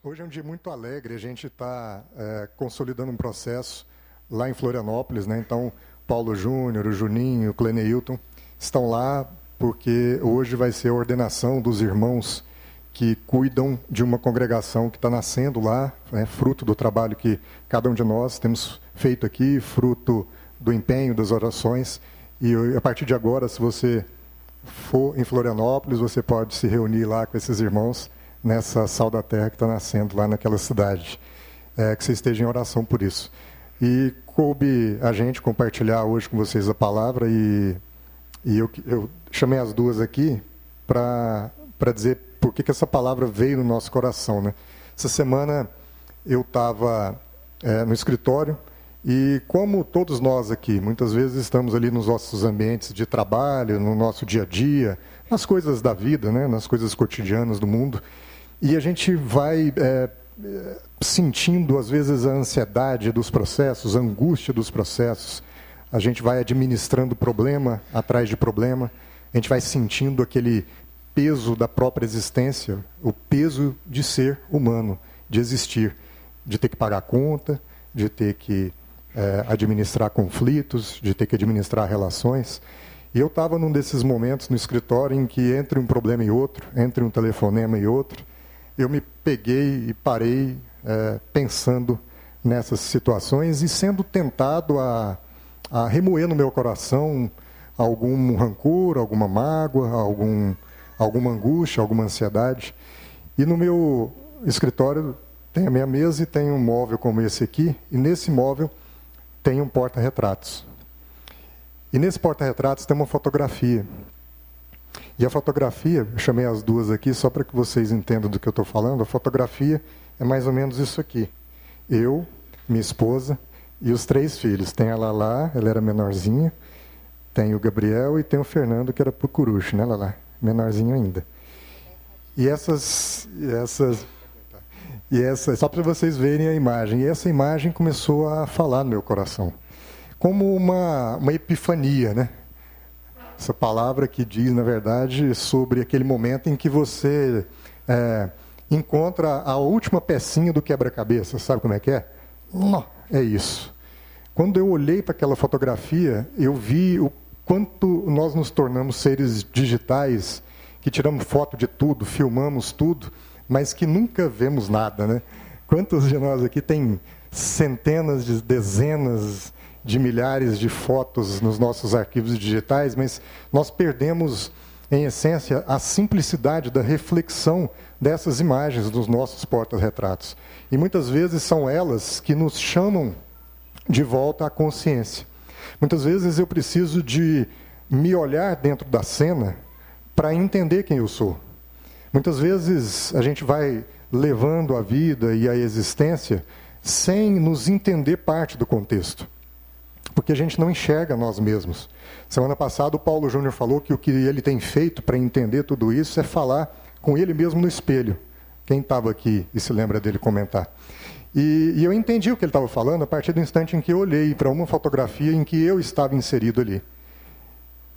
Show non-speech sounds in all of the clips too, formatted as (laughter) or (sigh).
Hoje é um dia muito alegre, a gente está é, consolidando um processo lá em Florianópolis, né? Então, Paulo Júnior, o Juninho, o Cleneilton estão lá porque hoje vai ser a ordenação dos irmãos que cuidam de uma congregação que está nascendo lá, né? fruto do trabalho que cada um de nós temos feito aqui, fruto do empenho, das orações. E a partir de agora, se você for em Florianópolis, você pode se reunir lá com esses irmãos nessa sal da terra que está nascendo lá naquela cidade. É, que você esteja em oração por isso. E coube a gente compartilhar hoje com vocês a palavra e, e eu, eu chamei as duas aqui para dizer por que, que essa palavra veio no nosso coração. Né? Essa semana eu estava é, no escritório e como todos nós aqui, muitas vezes estamos ali nos nossos ambientes de trabalho, no nosso dia a dia, nas coisas da vida, né, nas coisas cotidianas do mundo, e a gente vai é, sentindo, às vezes, a ansiedade dos processos, a angústia dos processos. A gente vai administrando problema atrás de problema. A gente vai sentindo aquele peso da própria existência, o peso de ser humano, de existir, de ter que pagar conta, de ter que é, administrar conflitos, de ter que administrar relações. E eu estava num desses momentos no escritório em que, entre um problema e outro, entre um telefonema e outro, eu me peguei e parei é, pensando nessas situações e sendo tentado a, a remoer no meu coração algum rancor, alguma mágoa, algum, alguma angústia, alguma ansiedade. E no meu escritório tem a minha mesa e tem um móvel como esse aqui, e nesse móvel tem um porta-retratos. E nesse porta-retratos tem uma fotografia. E a fotografia, eu chamei as duas aqui só para que vocês entendam do que eu estou falando. A fotografia é mais ou menos isso aqui. Eu, minha esposa e os três filhos. Tem a Lala, ela era menorzinha. Tem o Gabriel e tem o Fernando, que era pucurucho, né, Lala? Menorzinho ainda. E essas, essas e essa, só para vocês verem a imagem. E essa imagem começou a falar no meu coração. Como uma, uma epifania, né? Essa palavra que diz, na verdade, sobre aquele momento em que você é, encontra a última pecinha do quebra-cabeça. Sabe como é que é? Não, é isso. Quando eu olhei para aquela fotografia, eu vi o quanto nós nos tornamos seres digitais, que tiramos foto de tudo, filmamos tudo, mas que nunca vemos nada, né? Quantos de nós aqui tem centenas de dezenas de milhares de fotos nos nossos arquivos digitais, mas nós perdemos, em essência, a simplicidade da reflexão dessas imagens dos nossos porta-retratos. E muitas vezes são elas que nos chamam de volta à consciência. Muitas vezes eu preciso de me olhar dentro da cena para entender quem eu sou. Muitas vezes a gente vai levando a vida e a existência sem nos entender parte do contexto porque a gente não enxerga nós mesmos. Semana passada o Paulo Júnior falou que o que ele tem feito para entender tudo isso é falar com ele mesmo no espelho. Quem estava aqui e se lembra dele comentar. E, e eu entendi o que ele estava falando a partir do instante em que eu olhei para uma fotografia em que eu estava inserido ali.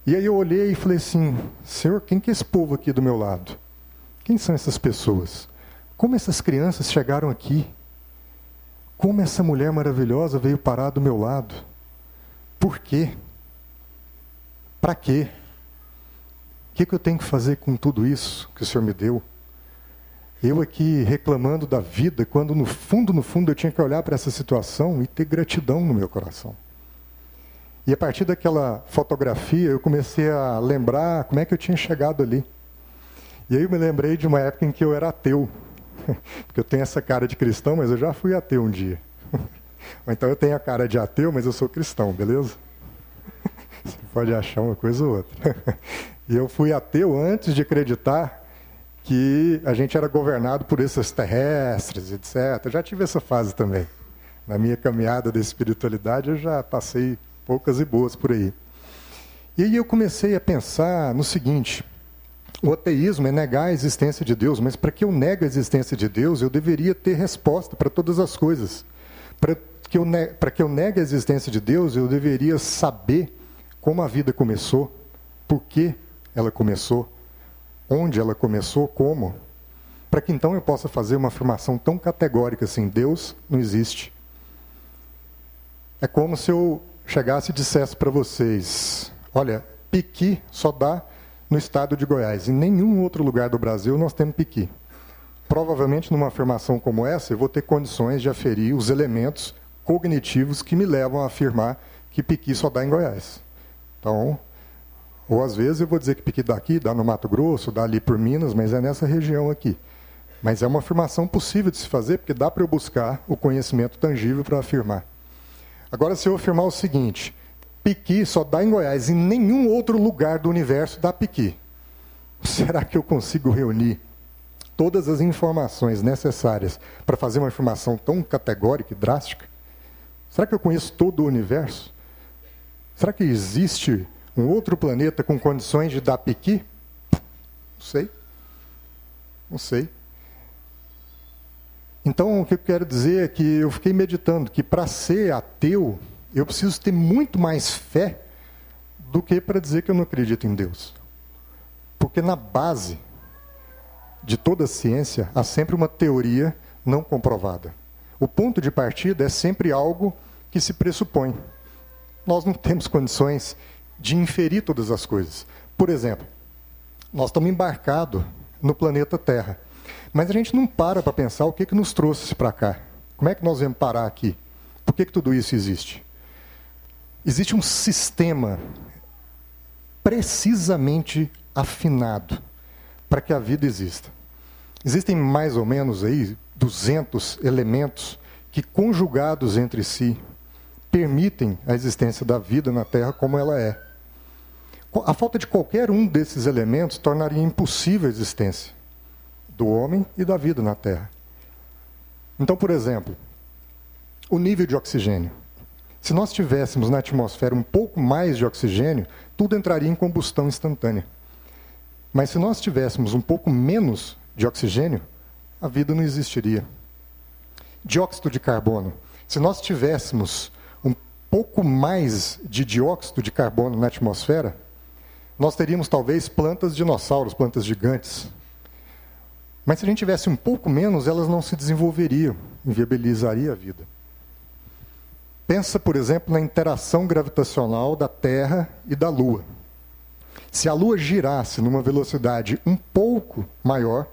E aí eu olhei e falei assim: Senhor, quem que é esse povo aqui do meu lado? Quem são essas pessoas? Como essas crianças chegaram aqui? Como essa mulher maravilhosa veio parar do meu lado? Por quê? Para quê? O que, que eu tenho que fazer com tudo isso que o Senhor me deu? Eu aqui reclamando da vida, quando no fundo, no fundo, eu tinha que olhar para essa situação e ter gratidão no meu coração. E a partir daquela fotografia, eu comecei a lembrar como é que eu tinha chegado ali. E aí eu me lembrei de uma época em que eu era ateu. (laughs) Porque eu tenho essa cara de cristão, mas eu já fui ateu um dia. (laughs) Ou então eu tenho a cara de ateu, mas eu sou cristão, beleza? Você pode achar uma coisa ou outra. (laughs) E eu fui ateu antes de acreditar que a gente era governado por esses terrestres, etc. Eu já tive essa fase também. Na minha caminhada da espiritualidade, eu já passei poucas e boas por aí. E aí eu comecei a pensar no seguinte: o ateísmo é negar a existência de Deus, mas para que eu negue a existência de Deus, eu deveria ter resposta para todas as coisas. Para que eu, para que eu negue a existência de Deus, eu deveria saber como a vida começou, por que ela começou, onde ela começou, como. para que então eu possa fazer uma afirmação tão categórica assim: Deus não existe. É como se eu chegasse e dissesse para vocês: olha, piqui só dá no estado de Goiás. Em nenhum outro lugar do Brasil nós temos piqui. Provavelmente, numa afirmação como essa, eu vou ter condições de aferir os elementos cognitivos que me levam a afirmar que piqui só dá em Goiás. Então, ou às vezes eu vou dizer que piqui dá aqui, dá no Mato Grosso, dá ali por Minas, mas é nessa região aqui. Mas é uma afirmação possível de se fazer, porque dá para eu buscar o conhecimento tangível para afirmar. Agora, se eu afirmar o seguinte, piqui só dá em Goiás, em nenhum outro lugar do universo dá piqui. (laughs) Será que eu consigo reunir todas as informações necessárias para fazer uma afirmação tão categórica e drástica? Será que eu conheço todo o universo? Será que existe um outro planeta com condições de dar piqui? Não sei. Não sei. Então, o que eu quero dizer é que eu fiquei meditando que para ser ateu, eu preciso ter muito mais fé do que para dizer que eu não acredito em Deus. Porque na base de toda a ciência há sempre uma teoria não comprovada. O ponto de partida é sempre algo que se pressupõe. Nós não temos condições de inferir todas as coisas. Por exemplo, nós estamos embarcados no planeta Terra. Mas a gente não para para pensar o que, que nos trouxe para cá. Como é que nós vamos parar aqui? Por que, que tudo isso existe? Existe um sistema precisamente afinado para que a vida exista. Existem mais ou menos aí 200 elementos que, conjugados entre si, permitem a existência da vida na Terra como ela é. A falta de qualquer um desses elementos tornaria impossível a existência do homem e da vida na Terra. Então, por exemplo, o nível de oxigênio. Se nós tivéssemos na atmosfera um pouco mais de oxigênio, tudo entraria em combustão instantânea. Mas se nós tivéssemos um pouco menos de oxigênio, a vida não existiria. Dióxido de carbono. Se nós tivéssemos um pouco mais de dióxido de carbono na atmosfera, nós teríamos talvez plantas dinossauros, plantas gigantes, mas se a gente tivesse um pouco menos, elas não se desenvolveriam, inviabilizaria a vida. Pensa, por exemplo, na interação gravitacional da Terra e da Lua. Se a Lua girasse numa velocidade um pouco maior,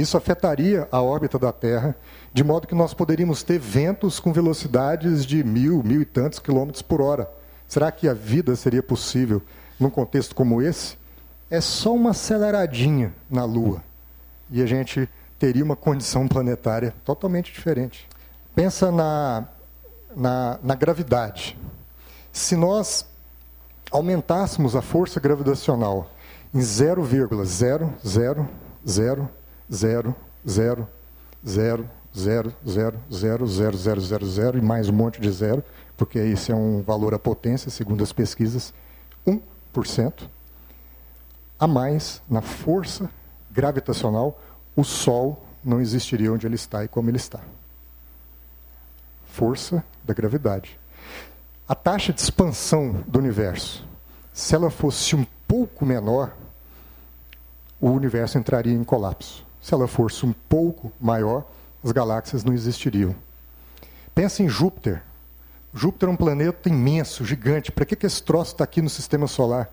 isso afetaria a órbita da Terra, de modo que nós poderíamos ter ventos com velocidades de mil, mil e tantos quilômetros por hora. Será que a vida seria possível num contexto como esse? É só uma aceleradinha na Lua e a gente teria uma condição planetária totalmente diferente. Pensa na, na, na gravidade. Se nós aumentássemos a força gravitacional em 0,0000000000000 e mais um monte de zero, porque esse é um valor à potência, segundo as pesquisas, 1% a mais na força gravitacional, o Sol não existiria onde ele está e como ele está. Força da gravidade. A taxa de expansão do universo, se ela fosse um pouco menor, o universo entraria em colapso. Se ela fosse um pouco maior, as galáxias não existiriam. Pense em Júpiter. Júpiter é um planeta imenso, gigante. Para que, que esse troço está aqui no sistema solar?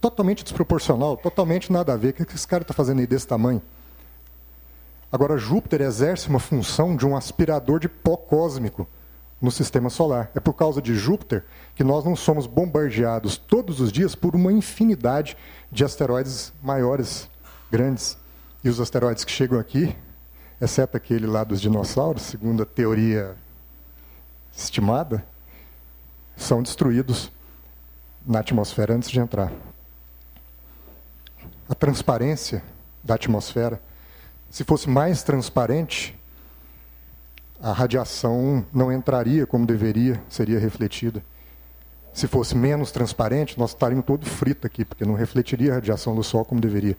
Totalmente desproporcional, totalmente nada a ver. O que, que esse cara está fazendo aí desse tamanho? Agora, Júpiter exerce uma função de um aspirador de pó cósmico no sistema solar. É por causa de Júpiter que nós não somos bombardeados todos os dias por uma infinidade de asteroides maiores, grandes. E os asteroides que chegam aqui, exceto aquele lá dos dinossauros, segundo a teoria estimada, são destruídos na atmosfera antes de entrar. A transparência da atmosfera se fosse mais transparente, a radiação não entraria como deveria, seria refletida. Se fosse menos transparente, nós estaríamos todo frito aqui, porque não refletiria a radiação do Sol como deveria.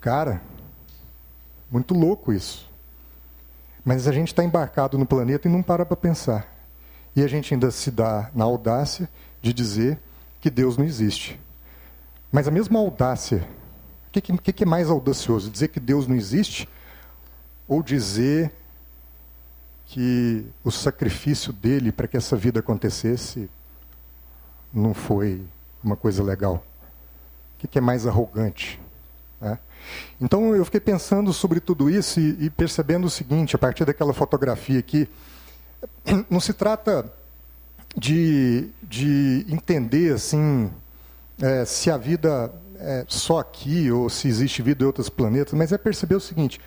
Cara, muito louco isso. Mas a gente está embarcado no planeta e não para para pensar. E a gente ainda se dá na audácia de dizer que Deus não existe. Mas a mesma audácia o que, que, que é mais audacioso? Dizer que Deus não existe ou dizer que o sacrifício dele para que essa vida acontecesse não foi uma coisa legal? O que é mais arrogante? Né? Então eu fiquei pensando sobre tudo isso e, e percebendo o seguinte, a partir daquela fotografia aqui, não se trata de, de entender assim é, se a vida é só aqui ou se existe vida em outros planetas, mas é perceber o seguinte: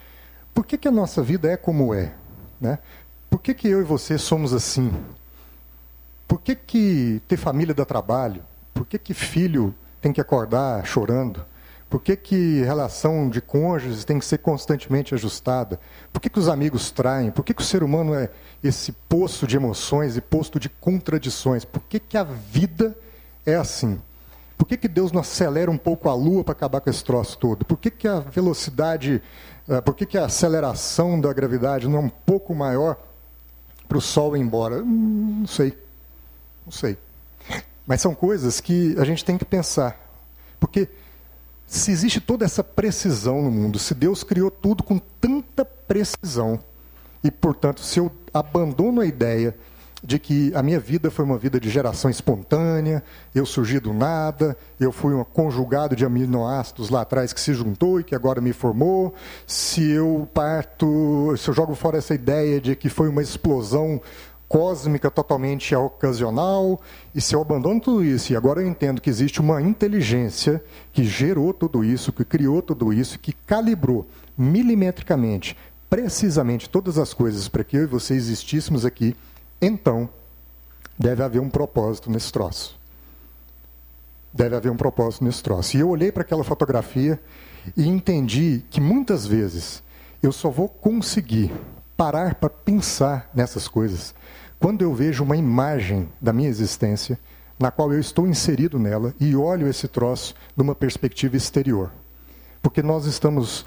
por que, que a nossa vida é como é? Né? Por que, que eu e você somos assim? Por que, que ter família dá trabalho? Por que, que filho tem que acordar chorando? Por que, que relação de cônjuges tem que ser constantemente ajustada? Por que, que os amigos traem? Por que, que o ser humano é esse poço de emoções e posto de contradições? Por que, que a vida é assim? Por que, que Deus não acelera um pouco a lua para acabar com esse troço todo? Por que, que a velocidade, eh, por que, que a aceleração da gravidade não é um pouco maior para o Sol ir embora? Hum, não sei. Não sei. Mas são coisas que a gente tem que pensar. Porque se existe toda essa precisão no mundo, se Deus criou tudo com tanta precisão, e portanto, se eu abandono a ideia de que a minha vida foi uma vida de geração espontânea, eu surgi do nada, eu fui um conjugado de aminoácidos lá atrás que se juntou e que agora me formou, se eu parto, se eu jogo fora essa ideia de que foi uma explosão cósmica totalmente ocasional, e se eu abandono tudo isso, e agora eu entendo que existe uma inteligência que gerou tudo isso, que criou tudo isso, que calibrou milimetricamente, precisamente todas as coisas para que eu e você existíssemos aqui, então deve haver um propósito nesse troço. Deve haver um propósito nesse troço. E eu olhei para aquela fotografia e entendi que muitas vezes eu só vou conseguir parar para pensar nessas coisas quando eu vejo uma imagem da minha existência, na qual eu estou inserido nela e olho esse troço numa perspectiva exterior. Porque nós estamos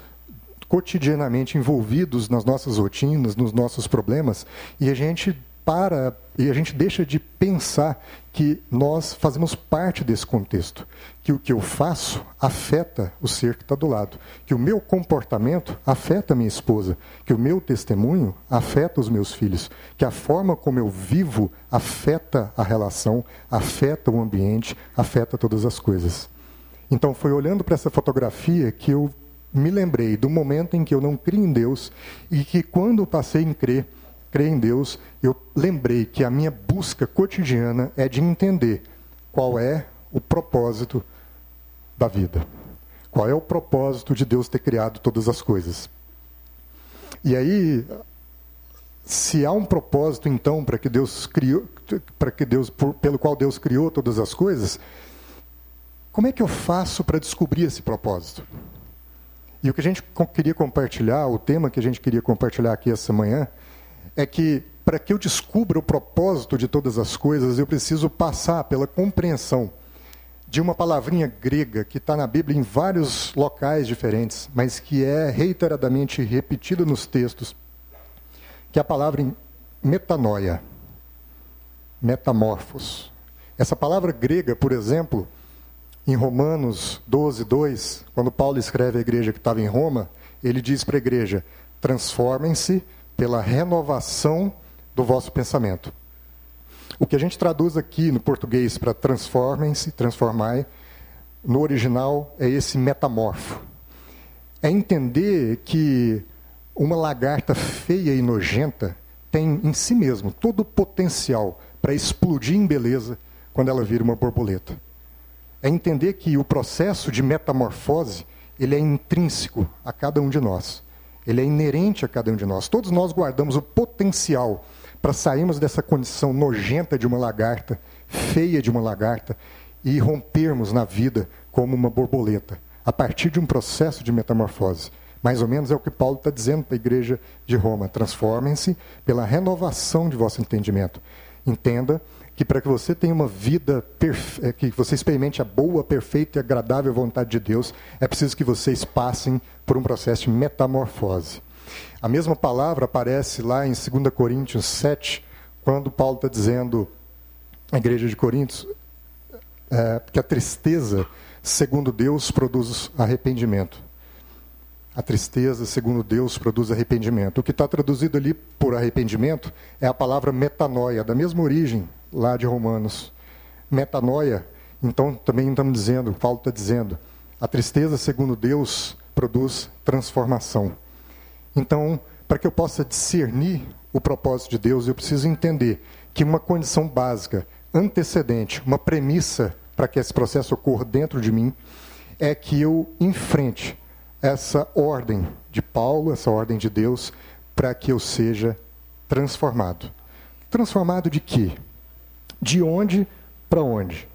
cotidianamente envolvidos nas nossas rotinas, nos nossos problemas, e a gente para e a gente deixa de pensar que nós fazemos parte desse contexto, que o que eu faço afeta o ser que está do lado, que o meu comportamento afeta a minha esposa, que o meu testemunho afeta os meus filhos, que a forma como eu vivo afeta a relação, afeta o ambiente, afeta todas as coisas. Então foi olhando para essa fotografia que eu me lembrei do momento em que eu não criei em Deus e que quando passei em crer crer em Deus, eu lembrei que a minha busca cotidiana é de entender qual é o propósito da vida. Qual é o propósito de Deus ter criado todas as coisas? E aí, se há um propósito então para que Deus criou, para que Deus por, pelo qual Deus criou todas as coisas, como é que eu faço para descobrir esse propósito? E o que a gente queria compartilhar, o tema que a gente queria compartilhar aqui essa manhã, é que para que eu descubra o propósito de todas as coisas, eu preciso passar pela compreensão de uma palavrinha grega que está na Bíblia em vários locais diferentes, mas que é reiteradamente repetida nos textos, que é a palavra metanoia, metamorfos. Essa palavra grega, por exemplo, em Romanos 12, 2, quando Paulo escreve à igreja que estava em Roma, ele diz para a igreja: transformem-se pela renovação do vosso pensamento. O que a gente traduz aqui no português para transformem-se, transformai, no original é esse metamorfo. É entender que uma lagarta feia e nojenta tem em si mesmo todo o potencial para explodir em beleza quando ela vira uma borboleta. É entender que o processo de metamorfose ele é intrínseco a cada um de nós. Ele é inerente a cada um de nós. Todos nós guardamos o potencial para sairmos dessa condição nojenta de uma lagarta, feia de uma lagarta, e rompermos na vida como uma borboleta, a partir de um processo de metamorfose. Mais ou menos é o que Paulo está dizendo para a igreja de Roma: transformem-se pela renovação de vosso entendimento. Entenda que para que você tenha uma vida, perfe... que você experimente a boa, perfeita e agradável vontade de Deus, é preciso que vocês passem por um processo de metamorfose. A mesma palavra aparece lá em 2 Coríntios 7, quando Paulo está dizendo à igreja de Coríntios é, que a tristeza, segundo Deus, produz arrependimento. A tristeza, segundo Deus, produz arrependimento. O que está traduzido ali por arrependimento é a palavra metanoia, da mesma origem lá de Romanos. Metanoia, então também estamos dizendo, Paulo está dizendo, a tristeza, segundo Deus, produz transformação. Então, para que eu possa discernir o propósito de Deus, eu preciso entender que uma condição básica, antecedente, uma premissa para que esse processo ocorra dentro de mim, é que eu enfrente essa ordem de Paulo, essa ordem de Deus, para que eu seja transformado. Transformado de quê? De onde para onde?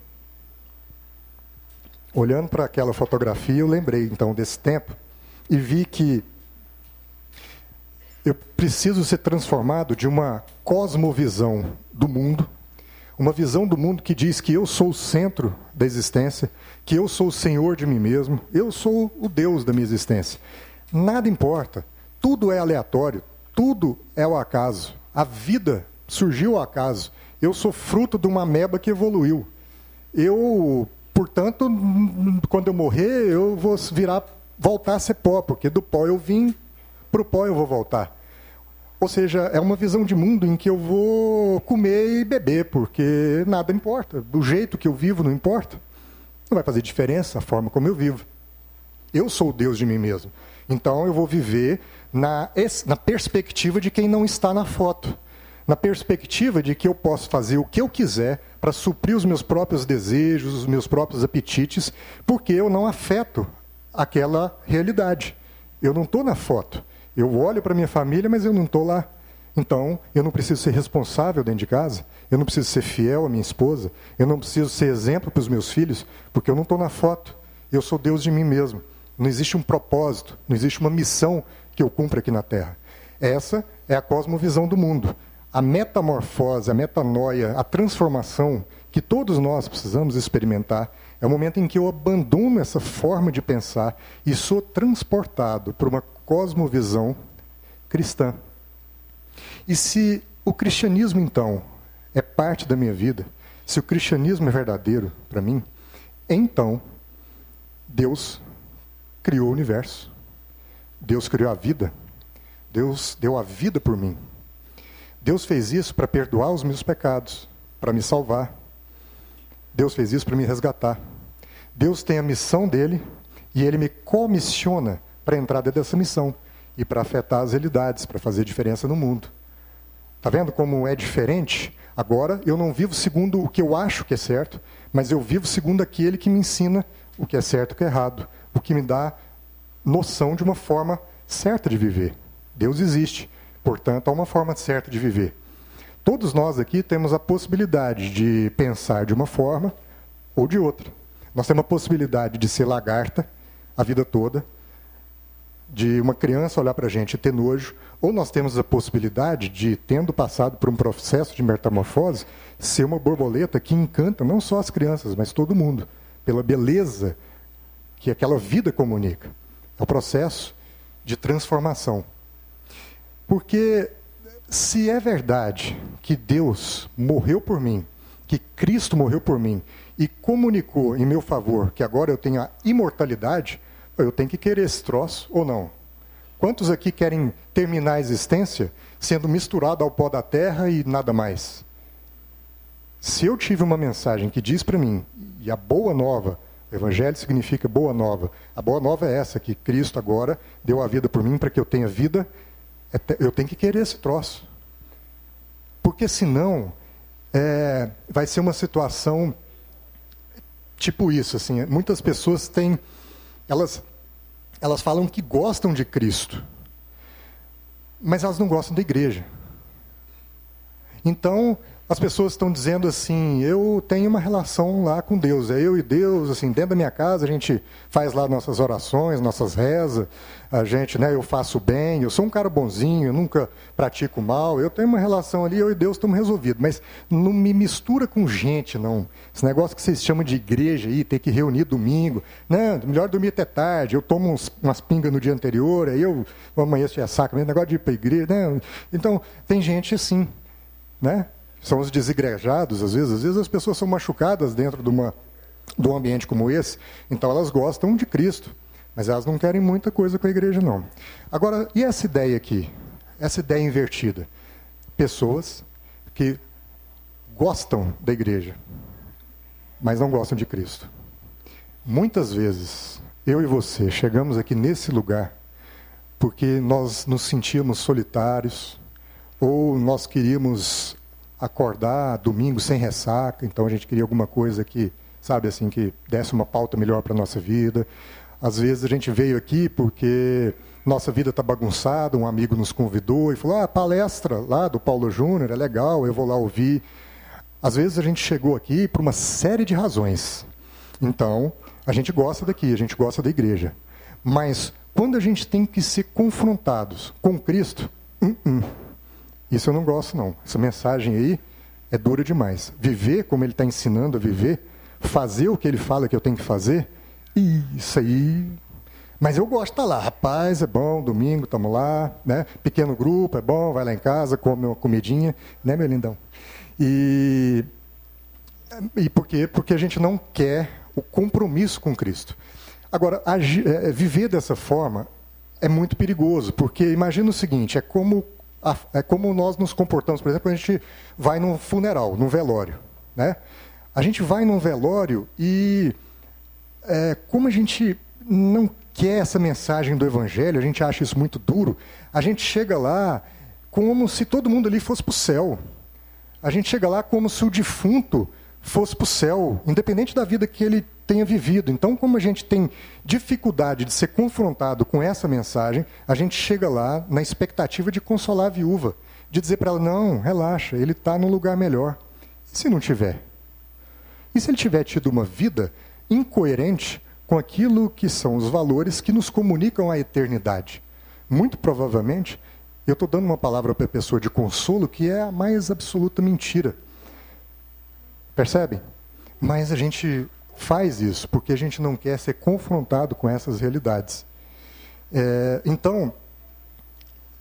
Olhando para aquela fotografia, eu lembrei então desse tempo e vi que eu preciso ser transformado de uma cosmovisão do mundo, uma visão do mundo que diz que eu sou o centro da existência, que eu sou o senhor de mim mesmo, eu sou o Deus da minha existência. Nada importa, tudo é aleatório, tudo é o acaso. A vida surgiu ao acaso. Eu sou fruto de uma meba que evoluiu. Eu, portanto, quando eu morrer, eu vou virar, voltar a ser pó, porque do pó eu vim, para o pó eu vou voltar. Ou seja, é uma visão de mundo em que eu vou comer e beber, porque nada importa. O jeito que eu vivo não importa. Não vai fazer diferença a forma como eu vivo. Eu sou o Deus de mim mesmo. Então eu vou viver na, na perspectiva de quem não está na foto na perspectiva de que eu posso fazer o que eu quiser para suprir os meus próprios desejos, os meus próprios apetites, porque eu não afeto aquela realidade. Eu não estou na foto. Eu olho para minha família, mas eu não estou lá. Então, eu não preciso ser responsável dentro de casa, eu não preciso ser fiel à minha esposa, eu não preciso ser exemplo para os meus filhos, porque eu não estou na foto. Eu sou Deus de mim mesmo. Não existe um propósito, não existe uma missão que eu cumpra aqui na Terra. Essa é a cosmovisão do mundo a metamorfose, a metanoia, a transformação que todos nós precisamos experimentar é o momento em que eu abandono essa forma de pensar e sou transportado por uma cosmovisão cristã. E se o cristianismo, então, é parte da minha vida, se o cristianismo é verdadeiro para mim, então Deus criou o universo. Deus criou a vida. Deus deu a vida por mim. Deus fez isso para perdoar os meus pecados, para me salvar. Deus fez isso para me resgatar. Deus tem a missão dele e ele me comissiona para entrar dentro dessa missão e para afetar as realidades, para fazer diferença no mundo. Está vendo como é diferente? Agora eu não vivo segundo o que eu acho que é certo, mas eu vivo segundo aquele que me ensina o que é certo e o que é errado, o que me dá noção de uma forma certa de viver. Deus existe. Portanto, há uma forma certa de viver. Todos nós aqui temos a possibilidade de pensar de uma forma ou de outra. Nós temos a possibilidade de ser lagarta a vida toda, de uma criança olhar para a gente e ter nojo, ou nós temos a possibilidade de, tendo passado por um processo de metamorfose, ser uma borboleta que encanta não só as crianças, mas todo mundo, pela beleza que aquela vida comunica. É o processo de transformação. Porque se é verdade que Deus morreu por mim, que Cristo morreu por mim e comunicou em meu favor que agora eu tenho a imortalidade, eu tenho que querer esse troço ou não? Quantos aqui querem terminar a existência sendo misturado ao pó da terra e nada mais? Se eu tive uma mensagem que diz para mim, e a boa nova, o evangelho significa boa nova, a boa nova é essa, que Cristo agora deu a vida por mim para que eu tenha vida eu tenho que querer esse troço. Porque senão é, vai ser uma situação tipo isso. Assim, muitas pessoas têm. Elas, elas falam que gostam de Cristo, mas elas não gostam da igreja. Então, as pessoas estão dizendo assim: eu tenho uma relação lá com Deus, é eu e Deus, assim, dentro da minha casa a gente faz lá nossas orações, nossas rezas, a gente, né, eu faço bem, eu sou um cara bonzinho, eu nunca pratico mal, eu tenho uma relação ali, eu e Deus estamos resolvidos, mas não me mistura com gente, não. Esse negócio que vocês chamam de igreja aí, ter que reunir domingo, né, melhor dormir até tarde, eu tomo uns, umas pingas no dia anterior, aí eu amanhã se é saco, negócio de ir para a igreja, né? Então, tem gente assim, né? São os desigrejados, às vezes. Às vezes as pessoas são machucadas dentro de, uma, de um ambiente como esse, então elas gostam de Cristo. Mas elas não querem muita coisa com a igreja, não. Agora, e essa ideia aqui? Essa ideia invertida? Pessoas que gostam da igreja, mas não gostam de Cristo. Muitas vezes, eu e você chegamos aqui nesse lugar porque nós nos sentíamos solitários, ou nós queríamos acordar domingo sem ressaca, então a gente queria alguma coisa que, sabe assim, que desse uma pauta melhor para a nossa vida. Às vezes a gente veio aqui porque nossa vida está bagunçada, um amigo nos convidou e falou: ah, palestra lá do Paulo Júnior, é legal, eu vou lá ouvir. Às vezes a gente chegou aqui por uma série de razões. Então, a gente gosta daqui, a gente gosta da igreja. Mas quando a gente tem que ser confrontados com Cristo, uh -uh. Isso eu não gosto não. Essa mensagem aí é dura demais. Viver como ele está ensinando a viver, fazer o que ele fala que eu tenho que fazer, isso aí. Mas eu gosto de estar tá lá. Rapaz, é bom, domingo, estamos lá, né? Pequeno grupo, é bom, vai lá em casa, come uma comidinha, né, meu lindão? E, e por quê? Porque a gente não quer o compromisso com Cristo. Agora, agir, é, viver dessa forma é muito perigoso, porque imagina o seguinte: é como, a, é como nós nos comportamos, por exemplo, a gente vai num funeral, num velório. Né? A gente vai num velório e, é, como a gente não quer essa mensagem do Evangelho, a gente acha isso muito duro, a gente chega lá como se todo mundo ali fosse para o céu. A gente chega lá como se o defunto fosse para o céu, independente da vida que ele tenha vivido. Então, como a gente tem dificuldade de ser confrontado com essa mensagem, a gente chega lá na expectativa de consolar a viúva, de dizer para ela: não, relaxa, ele está num lugar melhor. E se não tiver? E se ele tiver tido uma vida incoerente com aquilo que são os valores que nos comunicam a eternidade? Muito provavelmente, eu estou dando uma palavra para a pessoa de consolo que é a mais absoluta mentira. Percebem? Mas a gente faz isso porque a gente não quer ser confrontado com essas realidades. É, então,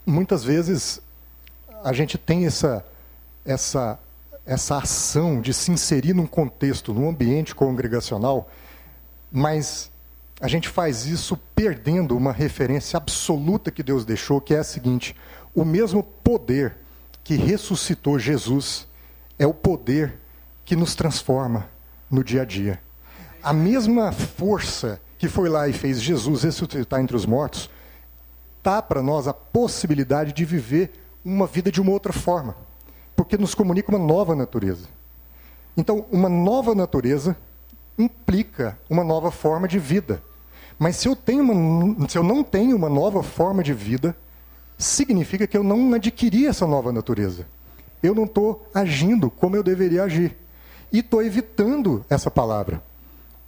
muitas vezes a gente tem essa, essa, essa ação de se inserir num contexto, num ambiente congregacional, mas a gente faz isso perdendo uma referência absoluta que Deus deixou, que é a seguinte: o mesmo poder que ressuscitou Jesus é o poder que nos transforma no dia a dia. A mesma força que foi lá e fez Jesus ressuscitar entre os mortos, dá para nós a possibilidade de viver uma vida de uma outra forma, porque nos comunica uma nova natureza. Então, uma nova natureza implica uma nova forma de vida. Mas se eu, tenho uma, se eu não tenho uma nova forma de vida, significa que eu não adquiri essa nova natureza. Eu não estou agindo como eu deveria agir e estou evitando essa palavra.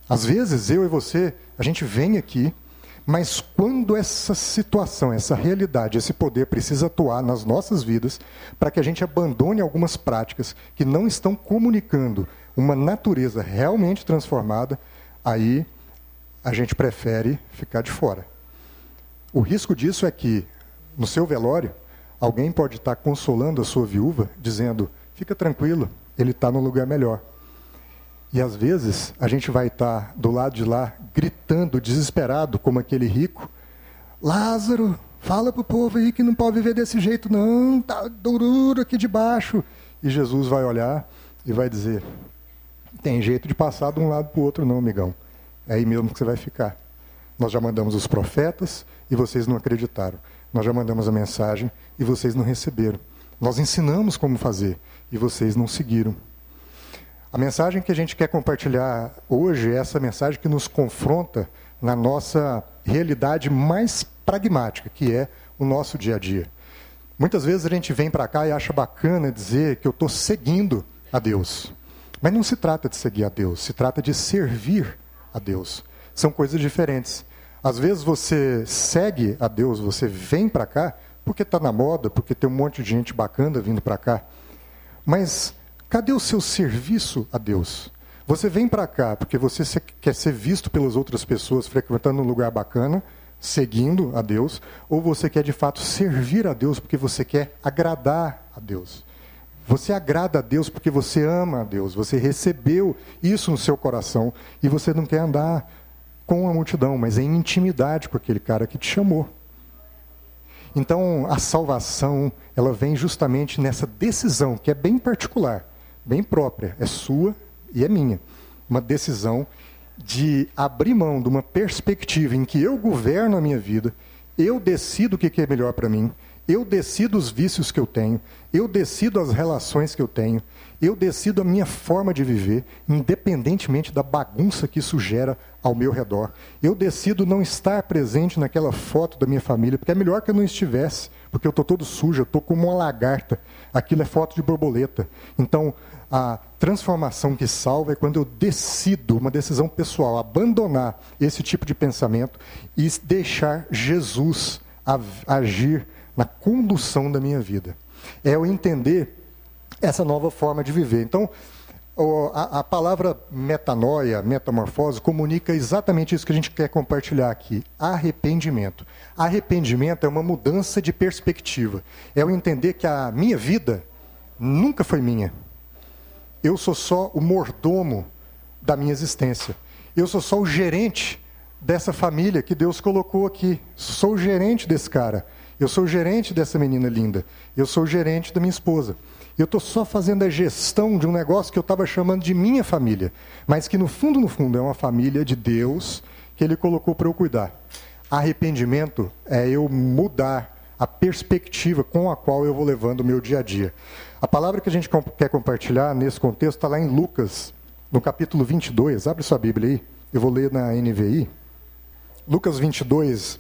Às vezes, eu e você, a gente vem aqui, mas quando essa situação, essa realidade, esse poder precisa atuar nas nossas vidas, para que a gente abandone algumas práticas que não estão comunicando uma natureza realmente transformada, aí a gente prefere ficar de fora. O risco disso é que, no seu velório, alguém pode estar consolando a sua viúva, dizendo: fica tranquilo, ele está no lugar melhor. E às vezes a gente vai estar do lado de lá gritando, desesperado, como aquele rico: Lázaro, fala para o povo aí que não pode viver desse jeito, não, tá duro aqui de baixo. E Jesus vai olhar e vai dizer: Tem jeito de passar de um lado para o outro, não, amigão. É aí mesmo que você vai ficar. Nós já mandamos os profetas e vocês não acreditaram. Nós já mandamos a mensagem e vocês não receberam. Nós ensinamos como fazer e vocês não seguiram. A mensagem que a gente quer compartilhar hoje é essa mensagem que nos confronta na nossa realidade mais pragmática, que é o nosso dia a dia. Muitas vezes a gente vem para cá e acha bacana dizer que eu estou seguindo a Deus. Mas não se trata de seguir a Deus, se trata de servir a Deus. São coisas diferentes. Às vezes você segue a Deus, você vem para cá porque está na moda, porque tem um monte de gente bacana vindo para cá. Mas Cadê o seu serviço a Deus? Você vem para cá porque você quer ser visto pelas outras pessoas frequentando um lugar bacana, seguindo a Deus, ou você quer de fato servir a Deus porque você quer agradar a Deus? Você agrada a Deus porque você ama a Deus, você recebeu isso no seu coração e você não quer andar com a multidão, mas em intimidade com aquele cara que te chamou. Então, a salvação, ela vem justamente nessa decisão que é bem particular, bem própria, é sua e é minha. Uma decisão de abrir mão de uma perspectiva em que eu governo a minha vida, eu decido o que é melhor para mim, eu decido os vícios que eu tenho, eu decido as relações que eu tenho, eu decido a minha forma de viver, independentemente da bagunça que isso gera ao meu redor. Eu decido não estar presente naquela foto da minha família, porque é melhor que eu não estivesse, porque eu estou todo sujo, eu estou como uma lagarta. Aquilo é foto de borboleta. Então, a transformação que salva é quando eu decido, uma decisão pessoal, abandonar esse tipo de pensamento e deixar Jesus agir na condução da minha vida. É eu entender essa nova forma de viver. Então, a, palavra metanoia, metamorfose, comunica exatamente isso que a gente quer compartilhar aqui: arrependimento. Arrependimento é uma mudança de perspectiva. É eu entender que a minha vida nunca foi minha. Eu sou só o mordomo da minha existência. Eu sou só o gerente dessa família que Deus colocou aqui. Sou o gerente desse cara. Eu sou o gerente dessa menina linda. Eu sou o gerente da minha esposa. Eu estou só fazendo a gestão de um negócio que eu estava chamando de minha família, mas que no fundo, no fundo, é uma família de Deus que Ele colocou para eu cuidar. Arrependimento é eu mudar a perspectiva com a qual eu vou levando o meu dia a dia. A palavra que a gente quer compartilhar nesse contexto está lá em Lucas, no capítulo 22. Abre sua Bíblia aí, eu vou ler na NVI. Lucas 22,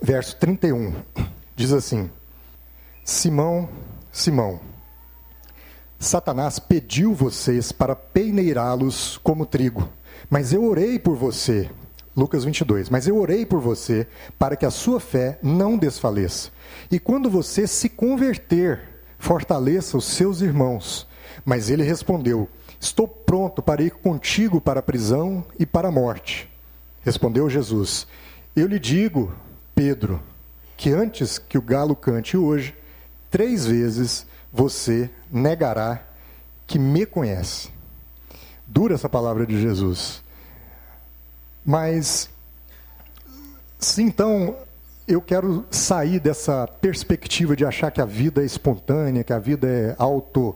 verso 31, diz assim: Simão, Simão Satanás pediu vocês para peneirá-los como trigo. Mas eu orei por você, Lucas 22, mas eu orei por você para que a sua fé não desfaleça. E quando você se converter, fortaleça os seus irmãos. Mas ele respondeu: Estou pronto para ir contigo para a prisão e para a morte. Respondeu Jesus: Eu lhe digo, Pedro, que antes que o galo cante hoje, três vezes você negará que me conhece. Dura essa palavra de Jesus. Mas, se então eu quero sair dessa perspectiva de achar que a vida é espontânea, que a vida é auto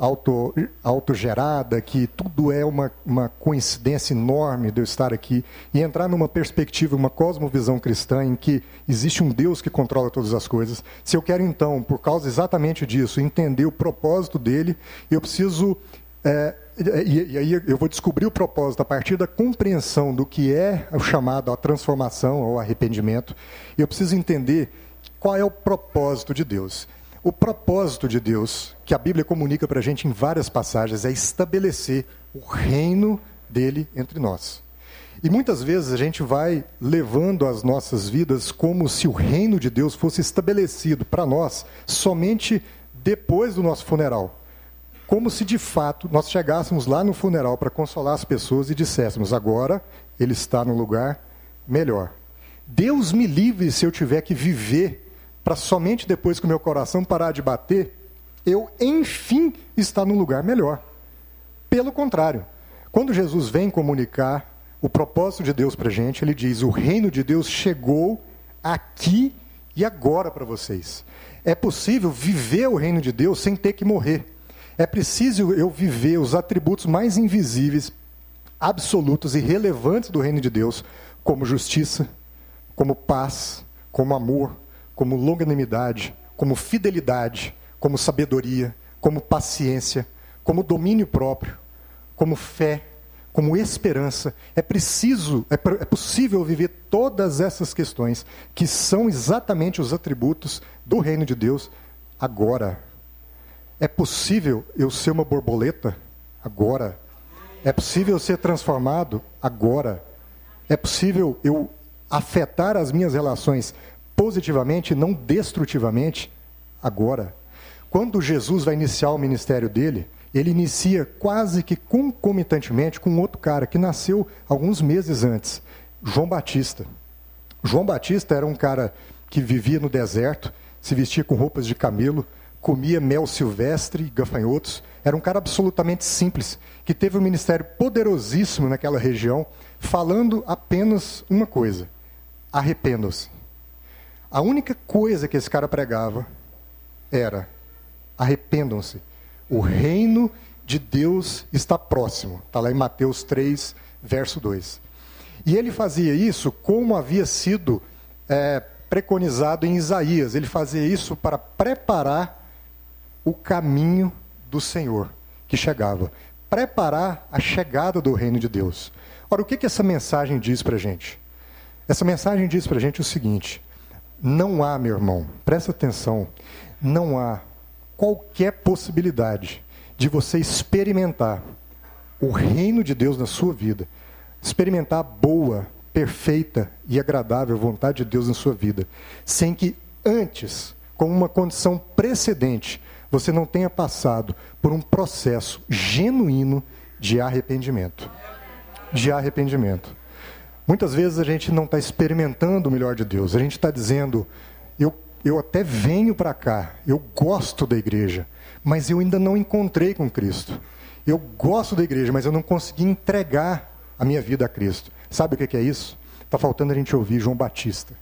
auto, autogerada, que tudo é uma, uma coincidência enorme de eu estar aqui, e entrar numa perspectiva, uma cosmovisão cristã em que existe um Deus que controla todas as coisas. Se eu quero, então, por causa exatamente disso, entender o propósito dele, eu preciso. É, e, e, aí eu vou descobrir o propósito a partir da compreensão do que é o chamado a transformação ou arrependimento. E eu preciso entender qual é o propósito de Deus. O propósito de Deus, que a Bíblia comunica para a gente em várias passagens, é estabelecer o reino dele entre nós. E muitas vezes a gente vai levando as nossas vidas como se o reino de Deus fosse estabelecido para nós somente depois do nosso funeral. Como se de fato nós chegássemos lá no funeral para consolar as pessoas e disséssemos: agora ele está no lugar melhor. Deus me livre se eu tiver que viver para somente depois que o meu coração parar de bater, eu, enfim, estar num lugar melhor. Pelo contrário, quando Jesus vem comunicar o propósito de Deus para a gente, ele diz: o reino de Deus chegou aqui e agora para vocês. É possível viver o reino de Deus sem ter que morrer. É preciso eu viver os atributos mais invisíveis, absolutos e relevantes do reino de Deus, como justiça, como paz, como amor, como longanimidade, como fidelidade, como sabedoria, como paciência, como domínio próprio, como fé, como esperança. É preciso, é, é possível viver todas essas questões que são exatamente os atributos do reino de Deus agora. É possível eu ser uma borboleta agora. É possível ser transformado agora. É possível eu afetar as minhas relações positivamente, não destrutivamente, agora. Quando Jesus vai iniciar o ministério dele, ele inicia quase que concomitantemente com outro cara que nasceu alguns meses antes, João Batista. João Batista era um cara que vivia no deserto, se vestia com roupas de camelo, comia mel silvestre gafanhotos. Era um cara absolutamente simples, que teve um ministério poderosíssimo naquela região, falando apenas uma coisa: arrependam-se. A única coisa que esse cara pregava era: arrependam-se. O reino de Deus está próximo. Está lá em Mateus 3, verso 2. E ele fazia isso como havia sido é, preconizado em Isaías. Ele fazia isso para preparar o caminho do Senhor que chegava. Preparar a chegada do reino de Deus. Ora, o que, que essa mensagem diz para a gente? Essa mensagem diz para a gente o seguinte: não há, meu irmão, presta atenção, não há qualquer possibilidade de você experimentar o reino de Deus na sua vida, experimentar a boa, perfeita e agradável vontade de Deus na sua vida, sem que antes, com uma condição precedente, você não tenha passado por um processo genuíno de arrependimento. De arrependimento. Muitas vezes a gente não está experimentando o melhor de Deus, a gente está dizendo, eu, eu até venho para cá, eu gosto da igreja, mas eu ainda não encontrei com Cristo. Eu gosto da igreja, mas eu não consegui entregar a minha vida a Cristo. Sabe o que é isso? Está faltando a gente ouvir João Batista.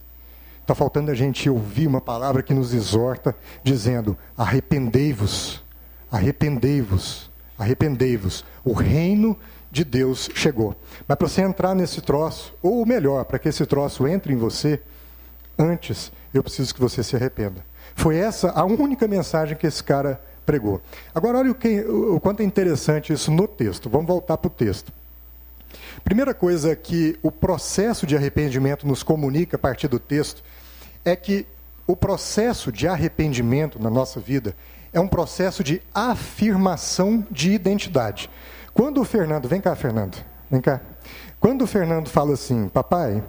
Está faltando a gente ouvir uma palavra que nos exorta, dizendo: arrependei-vos, arrependei-vos, arrependei-vos. O reino de Deus chegou. Mas para você entrar nesse troço, ou melhor, para que esse troço entre em você, antes eu preciso que você se arrependa. Foi essa a única mensagem que esse cara pregou. Agora, olha o, que, o quanto é interessante isso no texto. Vamos voltar para o texto. Primeira coisa que o processo de arrependimento nos comunica a partir do texto é que o processo de arrependimento na nossa vida é um processo de afirmação de identidade. Quando o Fernando, vem cá, Fernando, vem cá. Quando o Fernando fala assim, papai,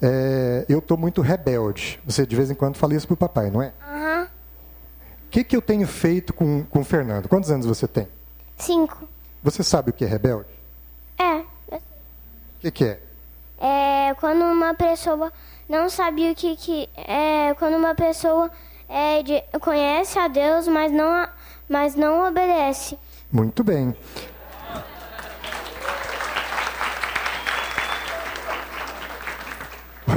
é, eu estou muito rebelde. Você de vez em quando fala isso para o papai, não é? O que, que eu tenho feito com, com o Fernando? Quantos anos você tem? Cinco. Você sabe o que é rebelde? É. O que, que é? É quando uma pessoa não sabe o que, que é quando uma pessoa é, de, conhece a Deus, mas não, mas não obedece. Muito bem.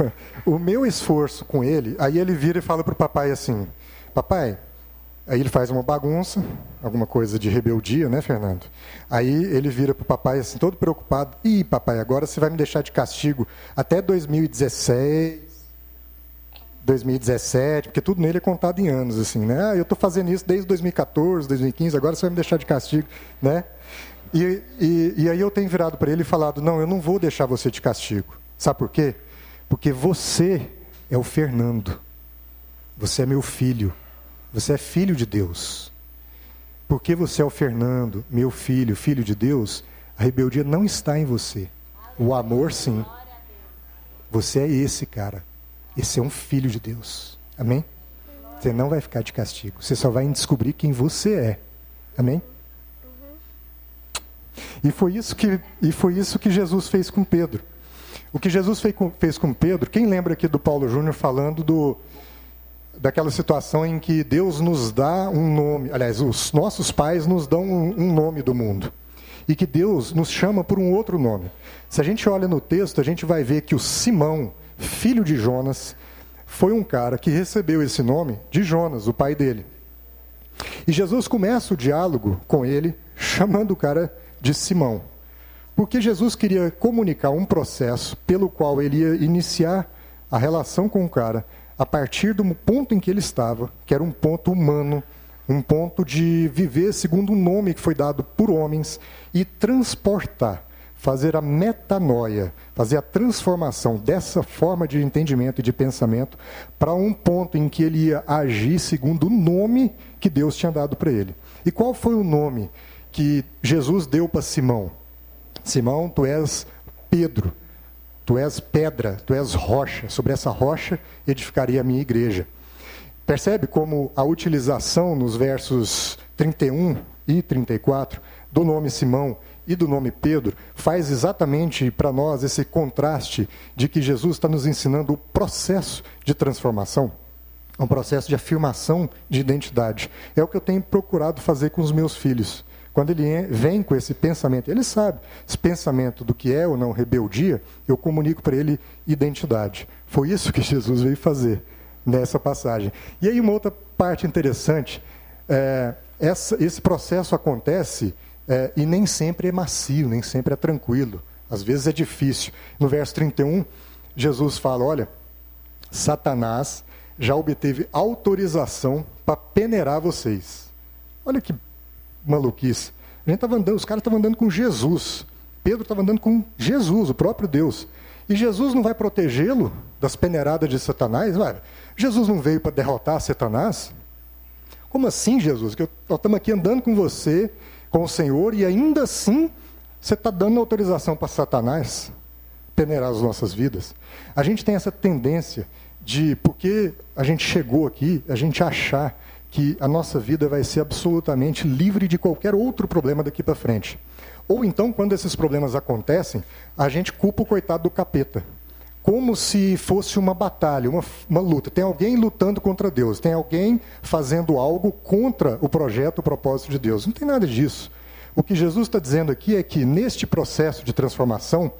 (laughs) o meu esforço com ele, aí ele vira e fala para o papai assim: Papai, Aí ele faz uma bagunça, alguma coisa de rebeldia, né, Fernando? Aí ele vira para o papai, assim, todo preocupado. Ih, papai, agora você vai me deixar de castigo até 2016, 2017, porque tudo nele é contado em anos, assim, né? Ah, eu estou fazendo isso desde 2014, 2015, agora você vai me deixar de castigo, né? E, e, e aí eu tenho virado para ele e falado, não, eu não vou deixar você de castigo. Sabe por quê? Porque você é o Fernando. Você é meu filho. Você é filho de Deus. Porque você é o Fernando, meu filho, filho de Deus, a rebeldia não está em você. O amor, sim. Você é esse cara. Esse é um filho de Deus. Amém? Você não vai ficar de castigo. Você só vai descobrir quem você é. Amém? E foi isso que, e foi isso que Jesus fez com Pedro. O que Jesus fez com, fez com Pedro, quem lembra aqui do Paulo Júnior falando do, daquela situação em que Deus nos dá um nome, aliás, os nossos pais nos dão um, um nome do mundo. E que Deus nos chama por um outro nome. Se a gente olha no texto, a gente vai ver que o Simão, filho de Jonas, foi um cara que recebeu esse nome de Jonas, o pai dele. E Jesus começa o diálogo com ele, chamando o cara de Simão. Porque Jesus queria comunicar um processo pelo qual ele ia iniciar a relação com o cara a partir do ponto em que ele estava, que era um ponto humano, um ponto de viver segundo um nome que foi dado por homens e transportar, fazer a metanoia, fazer a transformação dessa forma de entendimento e de pensamento para um ponto em que ele ia agir segundo o nome que Deus tinha dado para ele. E qual foi o nome que Jesus deu para Simão? Simão, tu és Pedro Tu és pedra, tu és rocha, sobre essa rocha edificaria a minha igreja. Percebe como a utilização nos versos 31 e 34 do nome Simão e do nome Pedro faz exatamente para nós esse contraste de que Jesus está nos ensinando o processo de transformação, um processo de afirmação de identidade. É o que eu tenho procurado fazer com os meus filhos. Quando ele vem com esse pensamento, ele sabe, esse pensamento do que é ou não rebeldia, eu comunico para ele identidade. Foi isso que (laughs) Jesus veio fazer nessa passagem. E aí uma outra parte interessante, é, essa, esse processo acontece é, e nem sempre é macio, nem sempre é tranquilo. Às vezes é difícil. No verso 31, Jesus fala: olha, Satanás já obteve autorização para peneirar vocês. Olha que maluquice. A gente tava andando, os caras estavam andando com Jesus. Pedro estava andando com Jesus, o próprio Deus. E Jesus não vai protegê-lo das peneiradas de Satanás? Vai. Jesus não veio para derrotar Satanás? Como assim, Jesus? Que nós estamos aqui andando com você, com o Senhor, e ainda assim você está dando autorização para Satanás peneirar as nossas vidas? A gente tem essa tendência de, porque a gente chegou aqui, a gente achar que a nossa vida vai ser absolutamente livre de qualquer outro problema daqui para frente. Ou então, quando esses problemas acontecem, a gente culpa o coitado do capeta. Como se fosse uma batalha, uma, uma luta. Tem alguém lutando contra Deus, tem alguém fazendo algo contra o projeto, o propósito de Deus. Não tem nada disso. O que Jesus está dizendo aqui é que neste processo de transformação,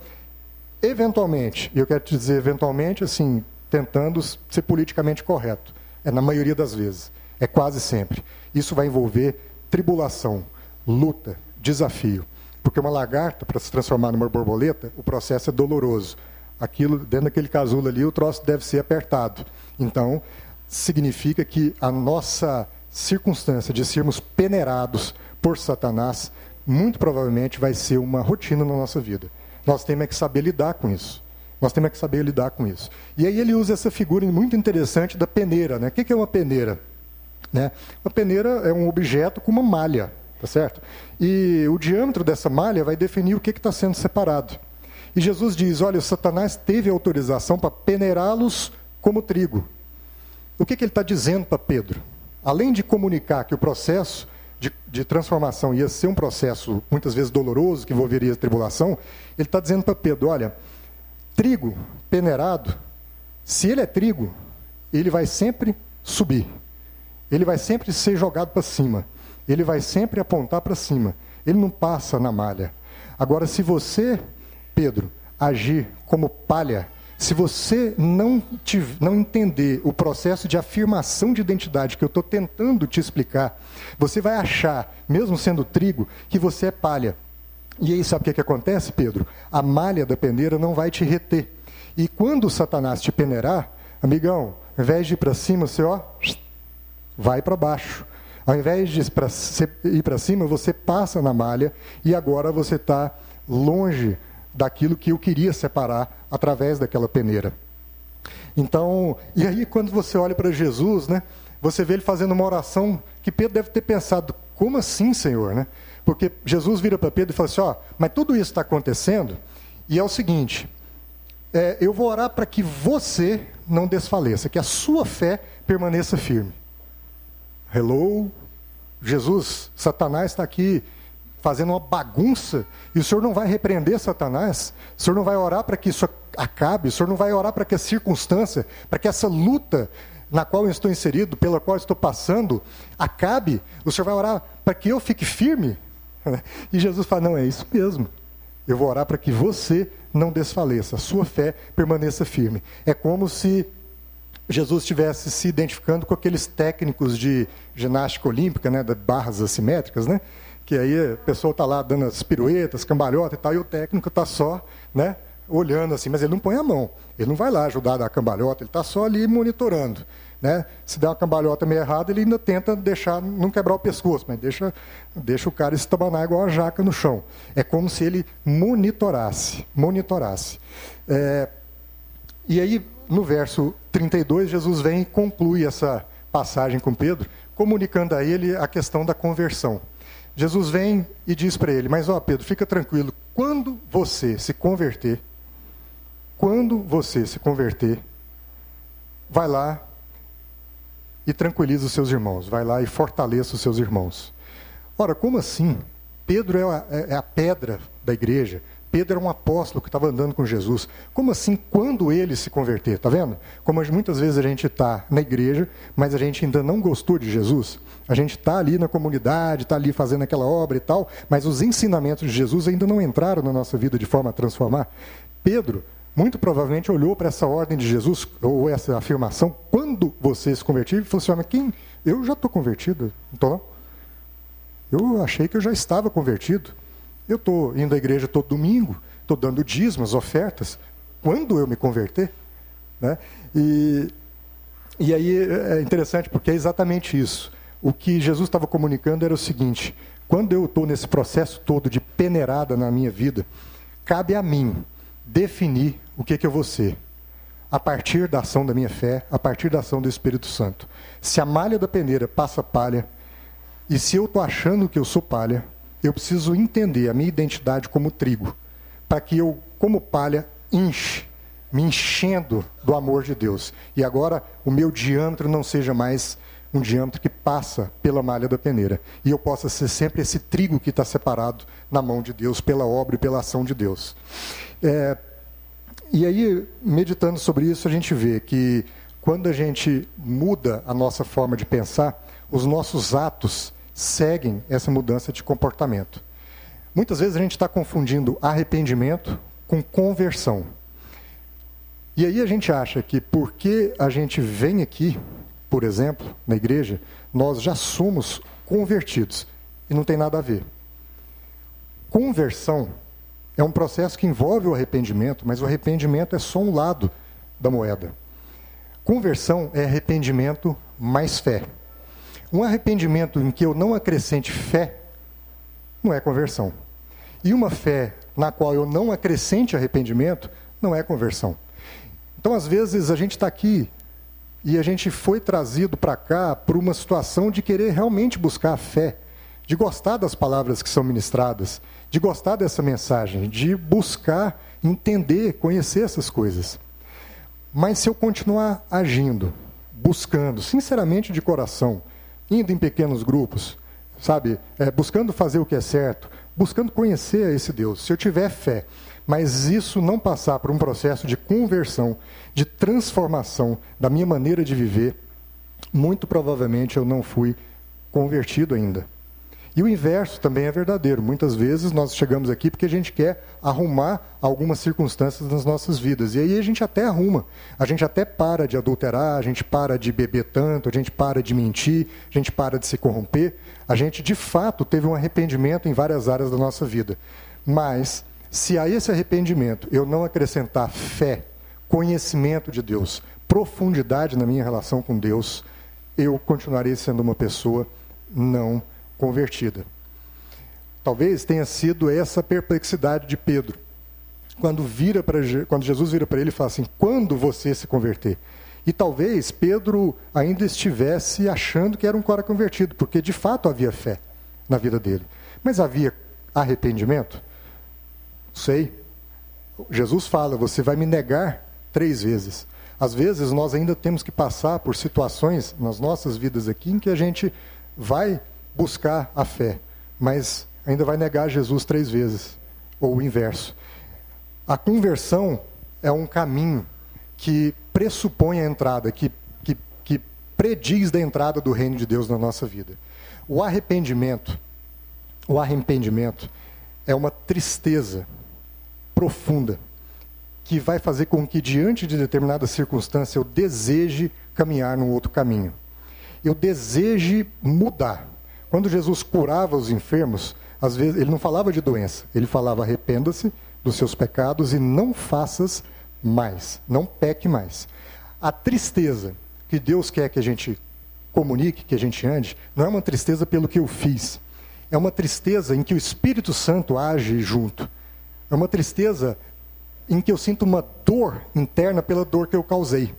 eventualmente, e eu quero te dizer eventualmente, assim, tentando ser politicamente correto, é na maioria das vezes, é quase sempre. Isso vai envolver tribulação, luta, desafio. Porque uma lagarta, para se transformar numa borboleta, o processo é doloroso. Aquilo, dentro daquele casulo ali, o troço deve ser apertado. Então, significa que a nossa circunstância de sermos peneirados por Satanás, muito provavelmente vai ser uma rotina na nossa vida. Nós temos que saber lidar com isso. Nós temos que saber lidar com isso. E aí ele usa essa figura muito interessante da peneira. Né? O que é uma peneira? Né? Uma peneira é um objeto com uma malha, tá certo? E o diâmetro dessa malha vai definir o que está sendo separado. E Jesus diz: olha, Satanás teve autorização para peneirá-los como trigo. O que, que ele está dizendo para Pedro? Além de comunicar que o processo de, de, transformação ia ser um processo muitas vezes doloroso, que envolveria a tribulação, ele está dizendo para Pedro: olha, trigo peneirado, se ele é trigo, ele vai sempre subir ele vai sempre ser jogado para cima. Ele vai sempre apontar para cima. Ele não passa na malha. Agora, se você, Pedro, agir como palha, se você não, te, não entender o processo de afirmação de identidade que eu estou tentando te explicar, você vai achar, mesmo sendo trigo, que você é palha. E aí, sabe o que, que acontece, Pedro? A malha da peneira não vai te reter. E quando Satanás te peneirar, amigão, ao invés de ir para cima, você ó, vai para baixo. Ao invés de ir para cima, você passa na malha e agora você está longe daquilo que eu queria separar através daquela peneira. Então, e aí quando você olha para Jesus, né, você vê ele fazendo uma oração que Pedro deve ter pensado, como assim, Senhor? Né? Porque Jesus vira para Pedro e fala assim, ó, mas tudo isso está acontecendo e é o seguinte, é, eu vou orar para que você não desfaleça, que a sua fé permaneça firme. Hello? Jesus, Satanás está aqui fazendo uma bagunça e o senhor não vai repreender Satanás? O senhor não vai orar para que isso acabe? O senhor não vai orar para que a circunstância, para que essa luta na qual eu estou inserido, pela qual estou passando, acabe? O senhor vai orar para que eu fique firme? (laughs) E Jesus fala: não, é isso mesmo. Eu vou orar para que você não desfaleça, a sua fé permaneça firme. É como se Jesus estivesse se identificando com aqueles técnicos de ginástica olímpica, né, de barras assimétricas, né? Que aí a pessoa está lá dando as piruetas, cambalhota e tal, e o técnico está só, né, olhando assim, mas ele não põe a mão, ele não vai lá ajudar a dar a cambalhota, ele está só ali monitorando. Né? Se der uma cambalhota meio errada, ele ainda tenta deixar, não quebrar o pescoço, mas deixa, deixa o cara estabanar igual a jaca no chão. É como se ele monitorasse, monitorasse. É, e aí no verso 32, Jesus vem e conclui essa passagem com Pedro, comunicando a ele a questão da conversão. Jesus vem e diz para ele: Mas ó, Pedro, fica tranquilo, quando você se converter, quando você se converter, vai lá e tranquiliza os seus irmãos, vai lá e fortaleça os seus irmãos. Ora, como assim? Pedro é a, é a pedra da igreja, Pedro era um apóstolo que estava andando com Jesus. Como assim, quando ele se converter? Está vendo? Como muitas vezes a gente está na igreja, mas a gente ainda não gostou de Jesus. A gente está ali na comunidade, está ali fazendo aquela obra e tal, mas os ensinamentos de Jesus ainda não entraram na nossa vida de forma a transformar. Pedro, muito provavelmente, olhou para essa ordem de Jesus, ou essa afirmação, quando você se convertir, e falou assim: mas quem? Eu já estou convertido, então Eu achei que eu já estava convertido. Eu estou indo à igreja todo domingo, estou dando dízimos, ofertas. Quando eu me converter? Né? E, e aí é interessante porque é exatamente isso. O que Jesus estava comunicando era o seguinte: quando eu estou nesse processo todo de peneirada na minha vida, cabe a mim definir o que, que eu vou ser. A partir da ação da minha fé, a partir da ação do Espírito Santo. Se a malha da peneira passa palha, e se eu estou achando que eu sou palha, eu preciso entender a minha identidade como trigo, para que eu, como palha, enche, me enchendo do amor de Deus. E agora o meu diâmetro não seja mais um diâmetro que passa pela malha da peneira. E eu possa ser sempre esse trigo que está separado na mão de Deus, pela obra e pela ação de Deus. É, e aí, meditando sobre isso, a gente vê que quando a gente muda a nossa forma de pensar, os nossos atos seguem essa mudança de comportamento. Muitas vezes a gente está confundindo arrependimento com conversão. E aí a gente acha que porque a gente vem aqui, por exemplo, na igreja, nós já somos convertidos. E não tem nada a ver. Conversão é um processo que envolve o arrependimento, mas o arrependimento é só um lado da moeda. Conversão é arrependimento mais fé. Um arrependimento em que eu não acrescente fé não é conversão. E uma fé na qual eu não acrescente arrependimento não é conversão. Então, às vezes, a gente está aqui e a gente foi trazido para cá por uma situação de querer realmente buscar a fé, de gostar das palavras que são ministradas, de gostar dessa mensagem, de buscar entender, conhecer essas coisas. Mas se eu continuar agindo, buscando, sinceramente de coração, indo em pequenos grupos, sabe, é, buscando fazer o que é certo, buscando conhecer esse Deus. Se eu tiver fé, mas isso não passar por um processo de conversão, de transformação da minha maneira de viver, muito provavelmente eu não fui convertido ainda. E o inverso também é verdadeiro. Muitas vezes nós chegamos aqui porque a gente quer arrumar algumas circunstâncias nas nossas vidas. E aí a gente até arruma. A gente até para de adulterar, a gente para de beber tanto, a gente para de mentir, a gente para de se corromper. A gente, de fato, teve um arrependimento em várias áreas da nossa vida. Mas, se a esse arrependimento eu não acrescentar fé, conhecimento de Deus, profundidade na minha relação com Deus, eu continuarei sendo uma pessoa não convertida. Talvez tenha sido essa perplexidade de Pedro. Quando, vira pra, quando Jesus vira para ele e fala assim: quando você se converter? E talvez Pedro ainda estivesse achando que era um cara convertido, porque de fato havia fé na vida dele. Mas havia arrependimento? Sei. Jesus fala: você vai me negar três vezes. Às vezes nós ainda temos que passar por situações nas nossas vidas aqui em que a gente vai buscar a fé, mas ainda vai negar Jesus três vezes, ou o inverso. A conversão é um caminho que pressupõe a entrada, que, que, que prediz da entrada do reino de Deus na nossa vida. O arrependimento, o arrependimento é uma tristeza profunda que vai fazer com que diante de determinada circunstância eu deseje caminhar num outro caminho. Eu deseje mudar. Quando Jesus curava os enfermos, às vezes ele não falava de doença, ele falava arrependa-se dos seus pecados e não faças mais, não peque mais. A tristeza que Deus quer que a gente comunique, que a gente ande, não é uma tristeza pelo que eu fiz. É uma tristeza em que o Espírito Santo age junto. É uma tristeza em que eu sinto uma dor interna pela dor que eu causei.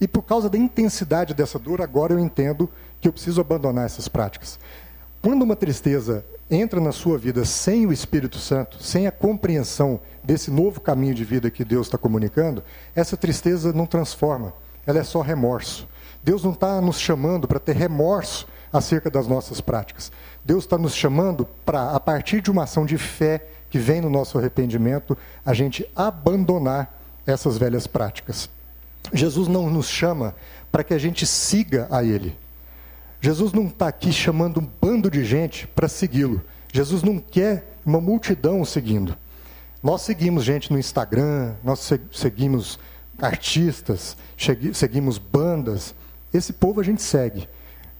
E por causa da intensidade dessa dor, agora eu entendo que eu preciso abandonar essas práticas. Quando uma tristeza entra na sua vida sem o Espírito Santo, sem a compreensão desse novo caminho de vida que Deus está comunicando, essa tristeza não transforma, ela é só remorso. Deus não está nos chamando para ter remorso acerca das nossas práticas. Deus está nos chamando para, a partir de uma ação de fé que vem no nosso arrependimento, a gente abandonar essas velhas práticas. Jesus não nos chama para que a gente siga a Ele. Jesus não está aqui chamando um bando de gente para segui-lo. Jesus não quer uma multidão seguindo. Nós seguimos gente no Instagram, nós seguimos artistas, seguimos bandas. Esse povo a gente segue.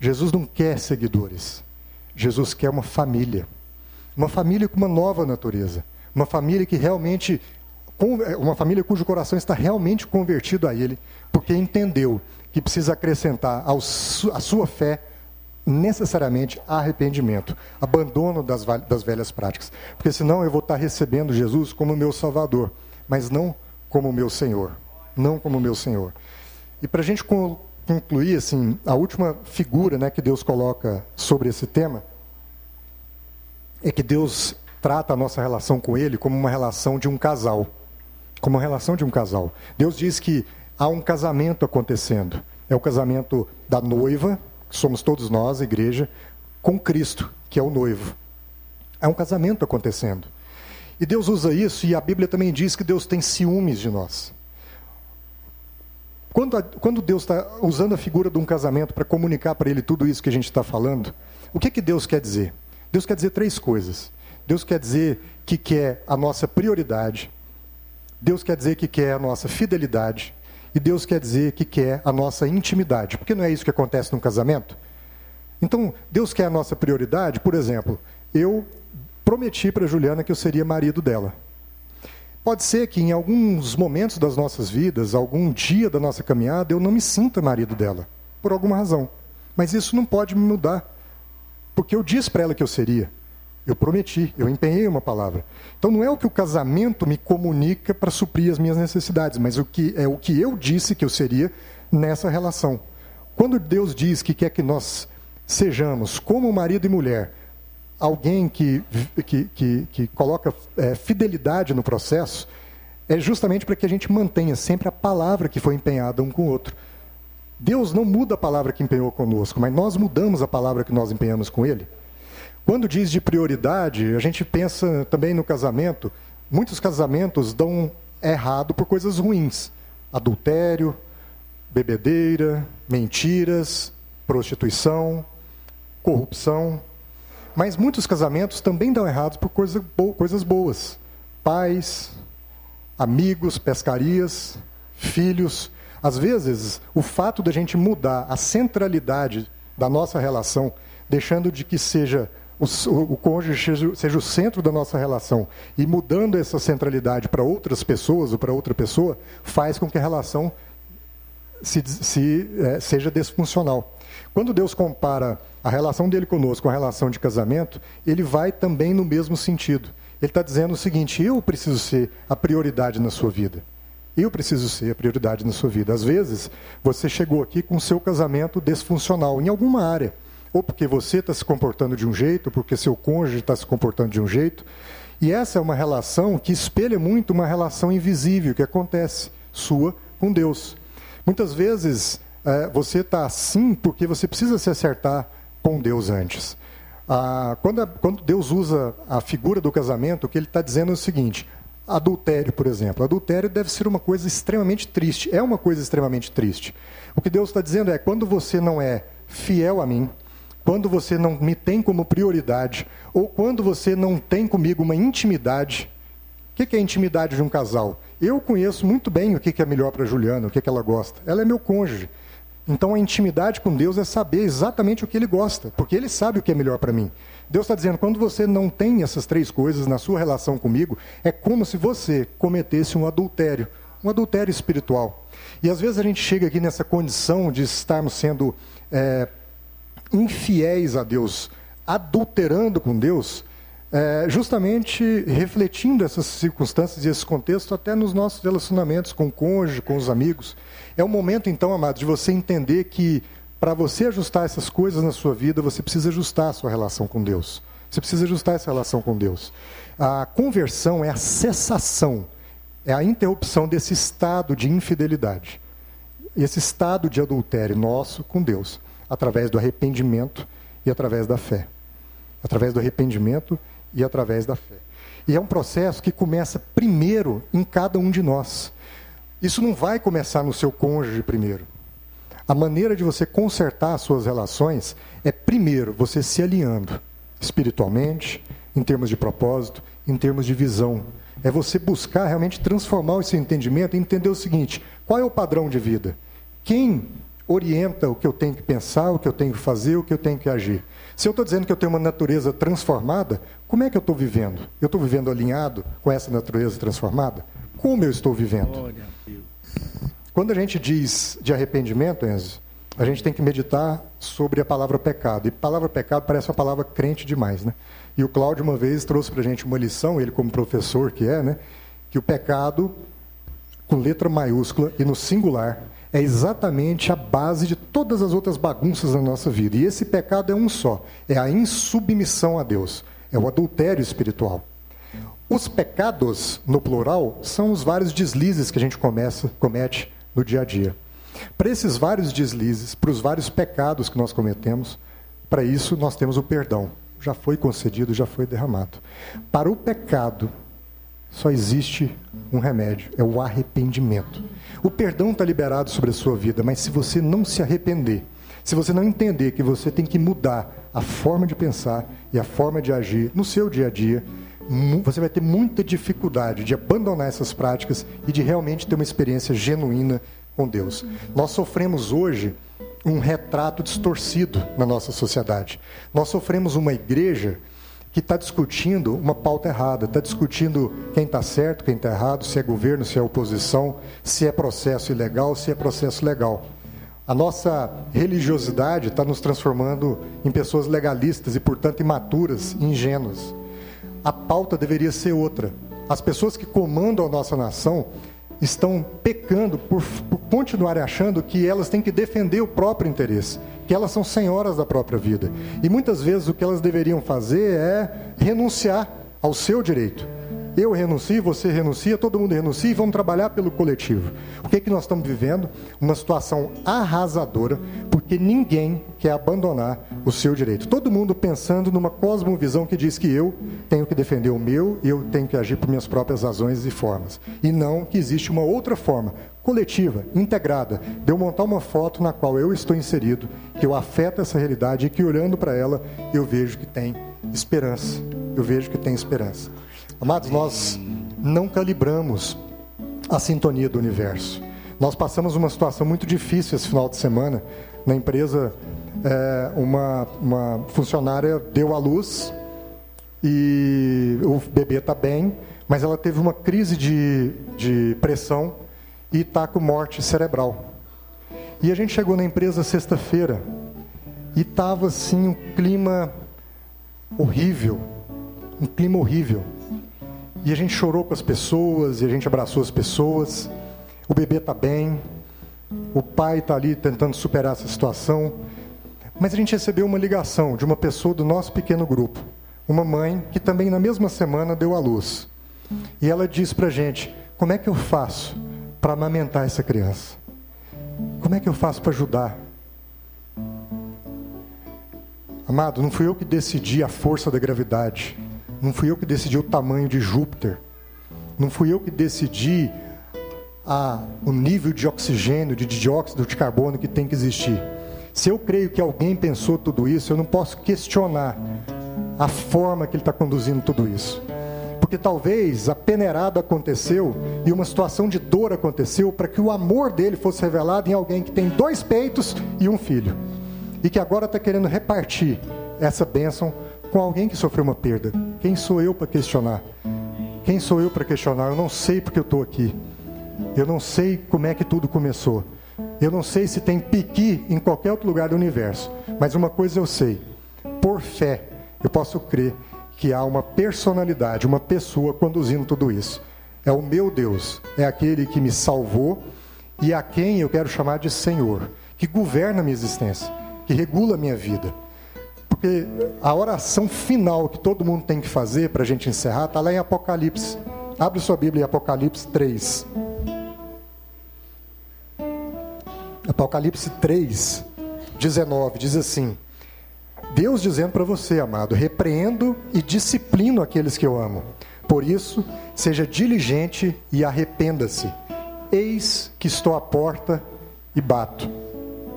Jesus não quer seguidores. Jesus quer uma família. Uma família com uma nova natureza. Uma família que realmente. Uma família cujo coração está realmente convertido a Ele, porque entendeu que precisa acrescentar à sua fé necessariamente arrependimento, abandono das, das velhas práticas. Porque senão eu vou estar recebendo Jesus como meu Salvador, mas não como meu Senhor. Não como meu Senhor. E para a gente concluir, assim, a última figura né, que Deus coloca sobre esse tema é que Deus trata a nossa relação com Ele como uma relação de um casal. Como uma relação de um casal. Deus diz que há um casamento acontecendo. É o casamento da noiva, somos todos nós, a igreja, com Cristo, que é o noivo. É um casamento acontecendo. E Deus usa isso, e a Bíblia também diz que Deus tem ciúmes de nós. Quando, a, quando Deus está usando a figura de um casamento para comunicar para ele tudo isso que a gente está falando, o que, que Deus quer dizer? Deus quer dizer três coisas. Deus quer dizer que quer a nossa prioridade. Deus quer dizer que quer a nossa fidelidade. E Deus quer dizer que quer a nossa intimidade. Porque não é isso que acontece num casamento? Então, Deus quer a nossa prioridade. Por exemplo, eu prometi para Juliana que eu seria marido dela. Pode ser que em alguns momentos das nossas vidas, algum dia da nossa caminhada, eu não me sinta marido dela, por alguma razão. Mas isso não pode me mudar. Porque eu disse para ela que eu seria. Eu prometi, eu empenhei uma palavra. Então não é o que o casamento me comunica para suprir as minhas necessidades, mas o que é o que eu disse que eu seria nessa relação. Quando Deus diz que quer que nós sejamos como marido e mulher, alguém que, que, que, que coloca é, fidelidade no processo, é justamente para que a gente mantenha sempre a palavra que foi empenhada um com o outro. Deus não muda a palavra que empenhou conosco, mas nós mudamos a palavra que nós empenhamos com Ele. Quando diz de prioridade, a gente pensa também no casamento. Muitos casamentos dão errado por coisas ruins: adultério, bebedeira, mentiras, prostituição, corrupção. Mas muitos casamentos também dão errado por coisa, coisas boas: pais, amigos, pescarias, filhos. Às vezes, o fato da gente mudar a centralidade da nossa relação, deixando de que seja o, o, cônjuge seja, seja, o centro da nossa relação e mudando essa centralidade para outras pessoas ou para outra pessoa, faz com que a relação se, se, é, seja desfuncional. Quando Deus compara a relação dele conosco com a relação de casamento, ele vai também no mesmo sentido. Ele está dizendo o seguinte: eu preciso ser a prioridade na sua vida. Eu preciso ser a prioridade na sua vida. Às vezes, você chegou aqui com o seu casamento desfuncional em alguma área. Ou porque você está se comportando de um jeito, porque seu cônjuge está se comportando de um jeito. E essa é uma relação que espelha muito uma relação invisível que acontece, sua com Deus. Muitas vezes, é, você está assim porque você precisa se acertar com Deus antes. Ah, quando, a, quando Deus usa a figura do casamento, o que ele está dizendo é o seguinte: adultério, por exemplo. Adultério deve ser uma coisa extremamente triste. É uma coisa extremamente triste. O que Deus está dizendo é: quando você não é fiel a mim, quando você não me tem como prioridade, ou quando você não tem comigo uma intimidade. O que é a intimidade de um casal? Eu conheço muito bem o que é melhor para Juliana, o que ela gosta. Ela é meu cônjuge. Então a intimidade com Deus é saber exatamente o que Ele gosta, porque Ele sabe o que é melhor para mim. Deus está dizendo: quando você não tem essas três coisas na sua relação comigo, é como se você cometesse um adultério, um adultério espiritual. E às vezes a gente chega aqui nessa condição de estarmos sendo é, infiéis a Deus, adulterando com Deus, é, justamente refletindo essas circunstâncias e esse contexto até nos nossos relacionamentos com o cônjuge, com os amigos. É o momento, então, amado, de você entender que para você ajustar essas coisas na sua vida, você precisa ajustar a sua relação com Deus. Você precisa ajustar essa relação com Deus. A conversão é a cessação, é a interrupção desse estado de infidelidade, esse estado de adultério nosso com Deus, através do arrependimento e através da fé. Através do arrependimento e através da fé. E é um processo que começa primeiro em cada um de nós. Isso não vai começar no seu cônjuge primeiro. A maneira de você consertar as suas relações é primeiro você se alinhando espiritualmente, em termos de propósito, em termos de visão. É você buscar realmente transformar esse entendimento e entender o seguinte: qual é o padrão de vida? Quem orienta o que eu tenho que pensar, o que eu tenho que fazer, o que eu tenho que agir? Se eu estou dizendo que eu tenho uma natureza transformada, como é que eu estou vivendo? Eu estou vivendo alinhado com essa natureza transformada? Como eu estou vivendo? Quando a gente diz de arrependimento, Enzo, a gente tem que meditar sobre a palavra pecado. E palavra pecado parece uma palavra crente demais, né? E o Cláudio uma vez trouxe para a gente uma lição, ele como professor que é, né? Que o pecado, com letra maiúscula e no singular, é exatamente a base de todas as outras bagunças da nossa vida. E esse pecado é um só: é a insubmissão a Deus, é o adultério espiritual. Os pecados, no plural, são os vários deslizes que a gente começa, comete no dia a dia. Para esses vários deslizes, para os vários pecados que nós cometemos, para isso nós temos o perdão. Já foi concedido, já foi derramado. Para o pecado, só existe um remédio: é o arrependimento. O perdão está liberado sobre a sua vida, mas se você não se arrepender, se você não entender que você tem que mudar a forma de pensar e a forma de agir no seu dia a dia, você vai ter muita dificuldade de abandonar essas práticas e de realmente ter uma experiência genuína com Deus. Nós sofremos hoje um retrato distorcido na nossa sociedade. Nós sofremos uma igreja que está discutindo uma pauta errada, está discutindo quem está certo, quem está errado, se é governo, se é oposição, se é processo ilegal, se é processo legal. A nossa religiosidade está nos transformando em pessoas legalistas e, portanto, imaturas, ingênuas. A pauta deveria ser outra. As pessoas que comandam a nossa nação estão pecando por, por continuarem achando que elas têm que defender o próprio interesse, que elas são senhoras da própria vida. E muitas vezes o que elas deveriam fazer é renunciar ao seu direito eu renuncio, você renuncia, todo mundo renuncia e vamos trabalhar pelo coletivo. O que é que nós estamos vivendo? Uma situação arrasadora, porque ninguém quer abandonar o seu direito. Todo mundo pensando numa cosmovisão que diz que eu tenho que defender o meu e eu tenho que agir por minhas próprias razões e formas. E não que existe uma outra forma, coletiva, integrada, de eu montar uma foto na qual eu estou inserido, que eu afeto essa realidade e que olhando para ela eu vejo que tem esperança. Eu vejo que tem esperança. Amados, nós não calibramos a sintonia do universo. Nós passamos uma situação muito difícil esse final de semana. Na empresa, é, uma, uma funcionária deu à luz e o bebê está bem, mas ela teve uma crise de, de pressão e está com morte cerebral. E a gente chegou na empresa sexta-feira e estava assim um clima horrível, um clima horrível. E a gente chorou com as pessoas, e a gente abraçou as pessoas. O bebê está bem, o pai está ali tentando superar essa situação. Mas a gente recebeu uma ligação de uma pessoa do nosso pequeno grupo, uma mãe que também na mesma semana deu à luz. E ela disse para a gente: como é que eu faço para amamentar essa criança? Como é que eu faço para ajudar? Amado, não fui eu que decidi a força da gravidade. Não fui eu que decidi o tamanho de Júpiter. Não fui eu que decidi a, o nível de oxigênio, de dióxido de carbono que tem que existir. Se eu creio que alguém pensou tudo isso, eu não posso questionar a forma que ele está conduzindo tudo isso. Porque talvez a peneirada aconteceu e uma situação de dor aconteceu para que o amor dele fosse revelado em alguém que tem dois peitos e um filho. E que agora está querendo repartir essa bênção com alguém que sofreu uma perda. Quem sou eu para questionar? Quem sou eu para questionar? Eu não sei porque eu estou aqui. Eu não sei como é que tudo começou. Eu não sei se tem piqui em qualquer outro lugar do universo. Mas uma coisa eu sei: por fé, eu posso crer que há uma personalidade, uma pessoa conduzindo tudo isso. É o meu Deus, é aquele que me salvou e a quem eu quero chamar de Senhor, que governa a minha existência, que regula a minha vida. Porque a oração final que todo mundo tem que fazer para a gente encerrar está lá em Apocalipse. Abre sua Bíblia em Apocalipse 3. Apocalipse 3, 19, diz assim: Deus dizendo para você, amado, repreendo e disciplino aqueles que eu amo. Por isso, seja diligente e arrependa-se. Eis que estou à porta e bato.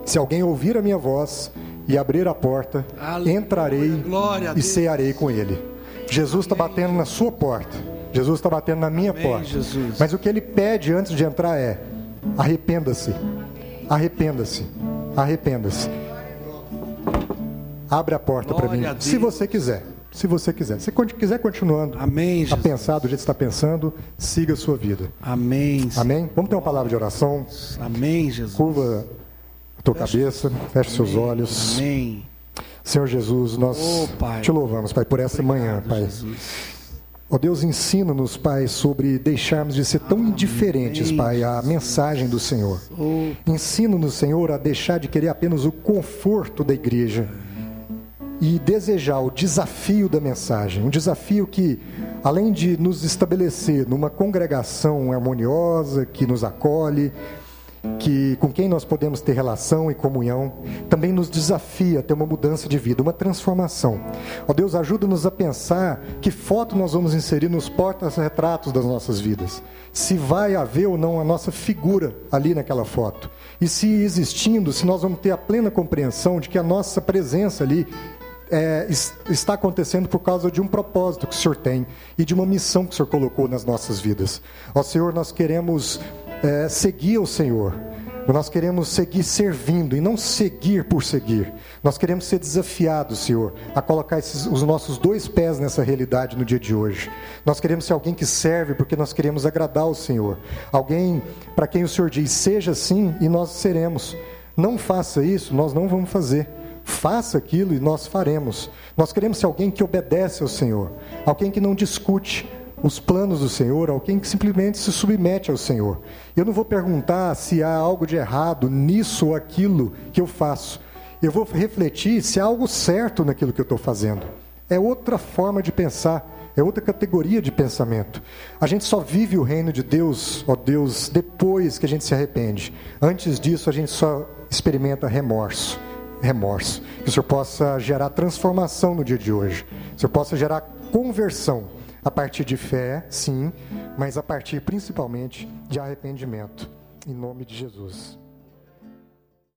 Se alguém ouvir a minha voz e abrir a porta, Aleluia, entrarei e cearei com ele. Jesus está batendo na sua porta. Jesus está batendo na minha Amém, porta. Jesus. Mas o que ele pede antes de entrar é: arrependa-se, arrependa-se, arrependa-se. Abre a porta para mim, se você quiser. Se você quiser. Se quiser continuando Amém, a pensar do jeito que está pensando, siga a sua vida. Amém. Amém. Vamos ter uma palavra de oração. Amém, Jesus. Curva tua feche, cabeça, feche Amém. seus olhos. Amém. Senhor Jesus, nós oh, te louvamos, Pai, por essa Obrigado, manhã, Pai. Jesus. Ó oh Deus, ensina-nos, Pai, sobre deixarmos de ser tão indiferentes, Pai, à mensagem do Senhor. Ensina-nos, Senhor, a deixar de querer apenas o conforto da igreja e desejar o desafio da mensagem. Um desafio que, além de nos estabelecer numa congregação harmoniosa, que nos acolhe, que com quem nós podemos ter relação e comunhão, também nos desafia a ter uma mudança de vida, uma transformação. Ó Deus, ajuda-nos a pensar que foto nós vamos inserir nos portas-retratos das nossas vidas. Se vai haver ou não a nossa figura ali naquela foto. E se existindo, se nós vamos ter a plena compreensão de que a nossa presença ali é, está acontecendo por causa de um propósito que o Senhor tem e de uma missão que o Senhor colocou nas nossas vidas. Ó Senhor, nós queremos é, seguir o Senhor. Nós queremos seguir servindo e não seguir por seguir. Nós queremos ser desafiados, Senhor, a colocar esses, os nossos dois pés nessa realidade no dia de hoje. Nós queremos ser alguém que serve porque nós queremos agradar o Senhor. Alguém para quem o Senhor diz, seja assim e nós seremos. Não faça isso, nós não vamos fazer. Faça aquilo e nós faremos. Nós queremos ser alguém que obedece ao Senhor, alguém que não discute, os planos do Senhor, alguém que simplesmente se submete ao Senhor. Eu não vou perguntar se há algo de errado nisso ou aquilo que eu faço. Eu vou refletir se há algo certo naquilo que eu estou fazendo. É outra forma de pensar, é outra categoria de pensamento. A gente só vive o reino de Deus, ó Deus, depois que a gente se arrepende. Antes disso, a gente só experimenta remorso. Remorso. Que o Senhor possa gerar transformação no dia de hoje. Que o Senhor possa gerar conversão a partir de fé, sim, mas a partir principalmente de arrependimento. Em nome de Jesus.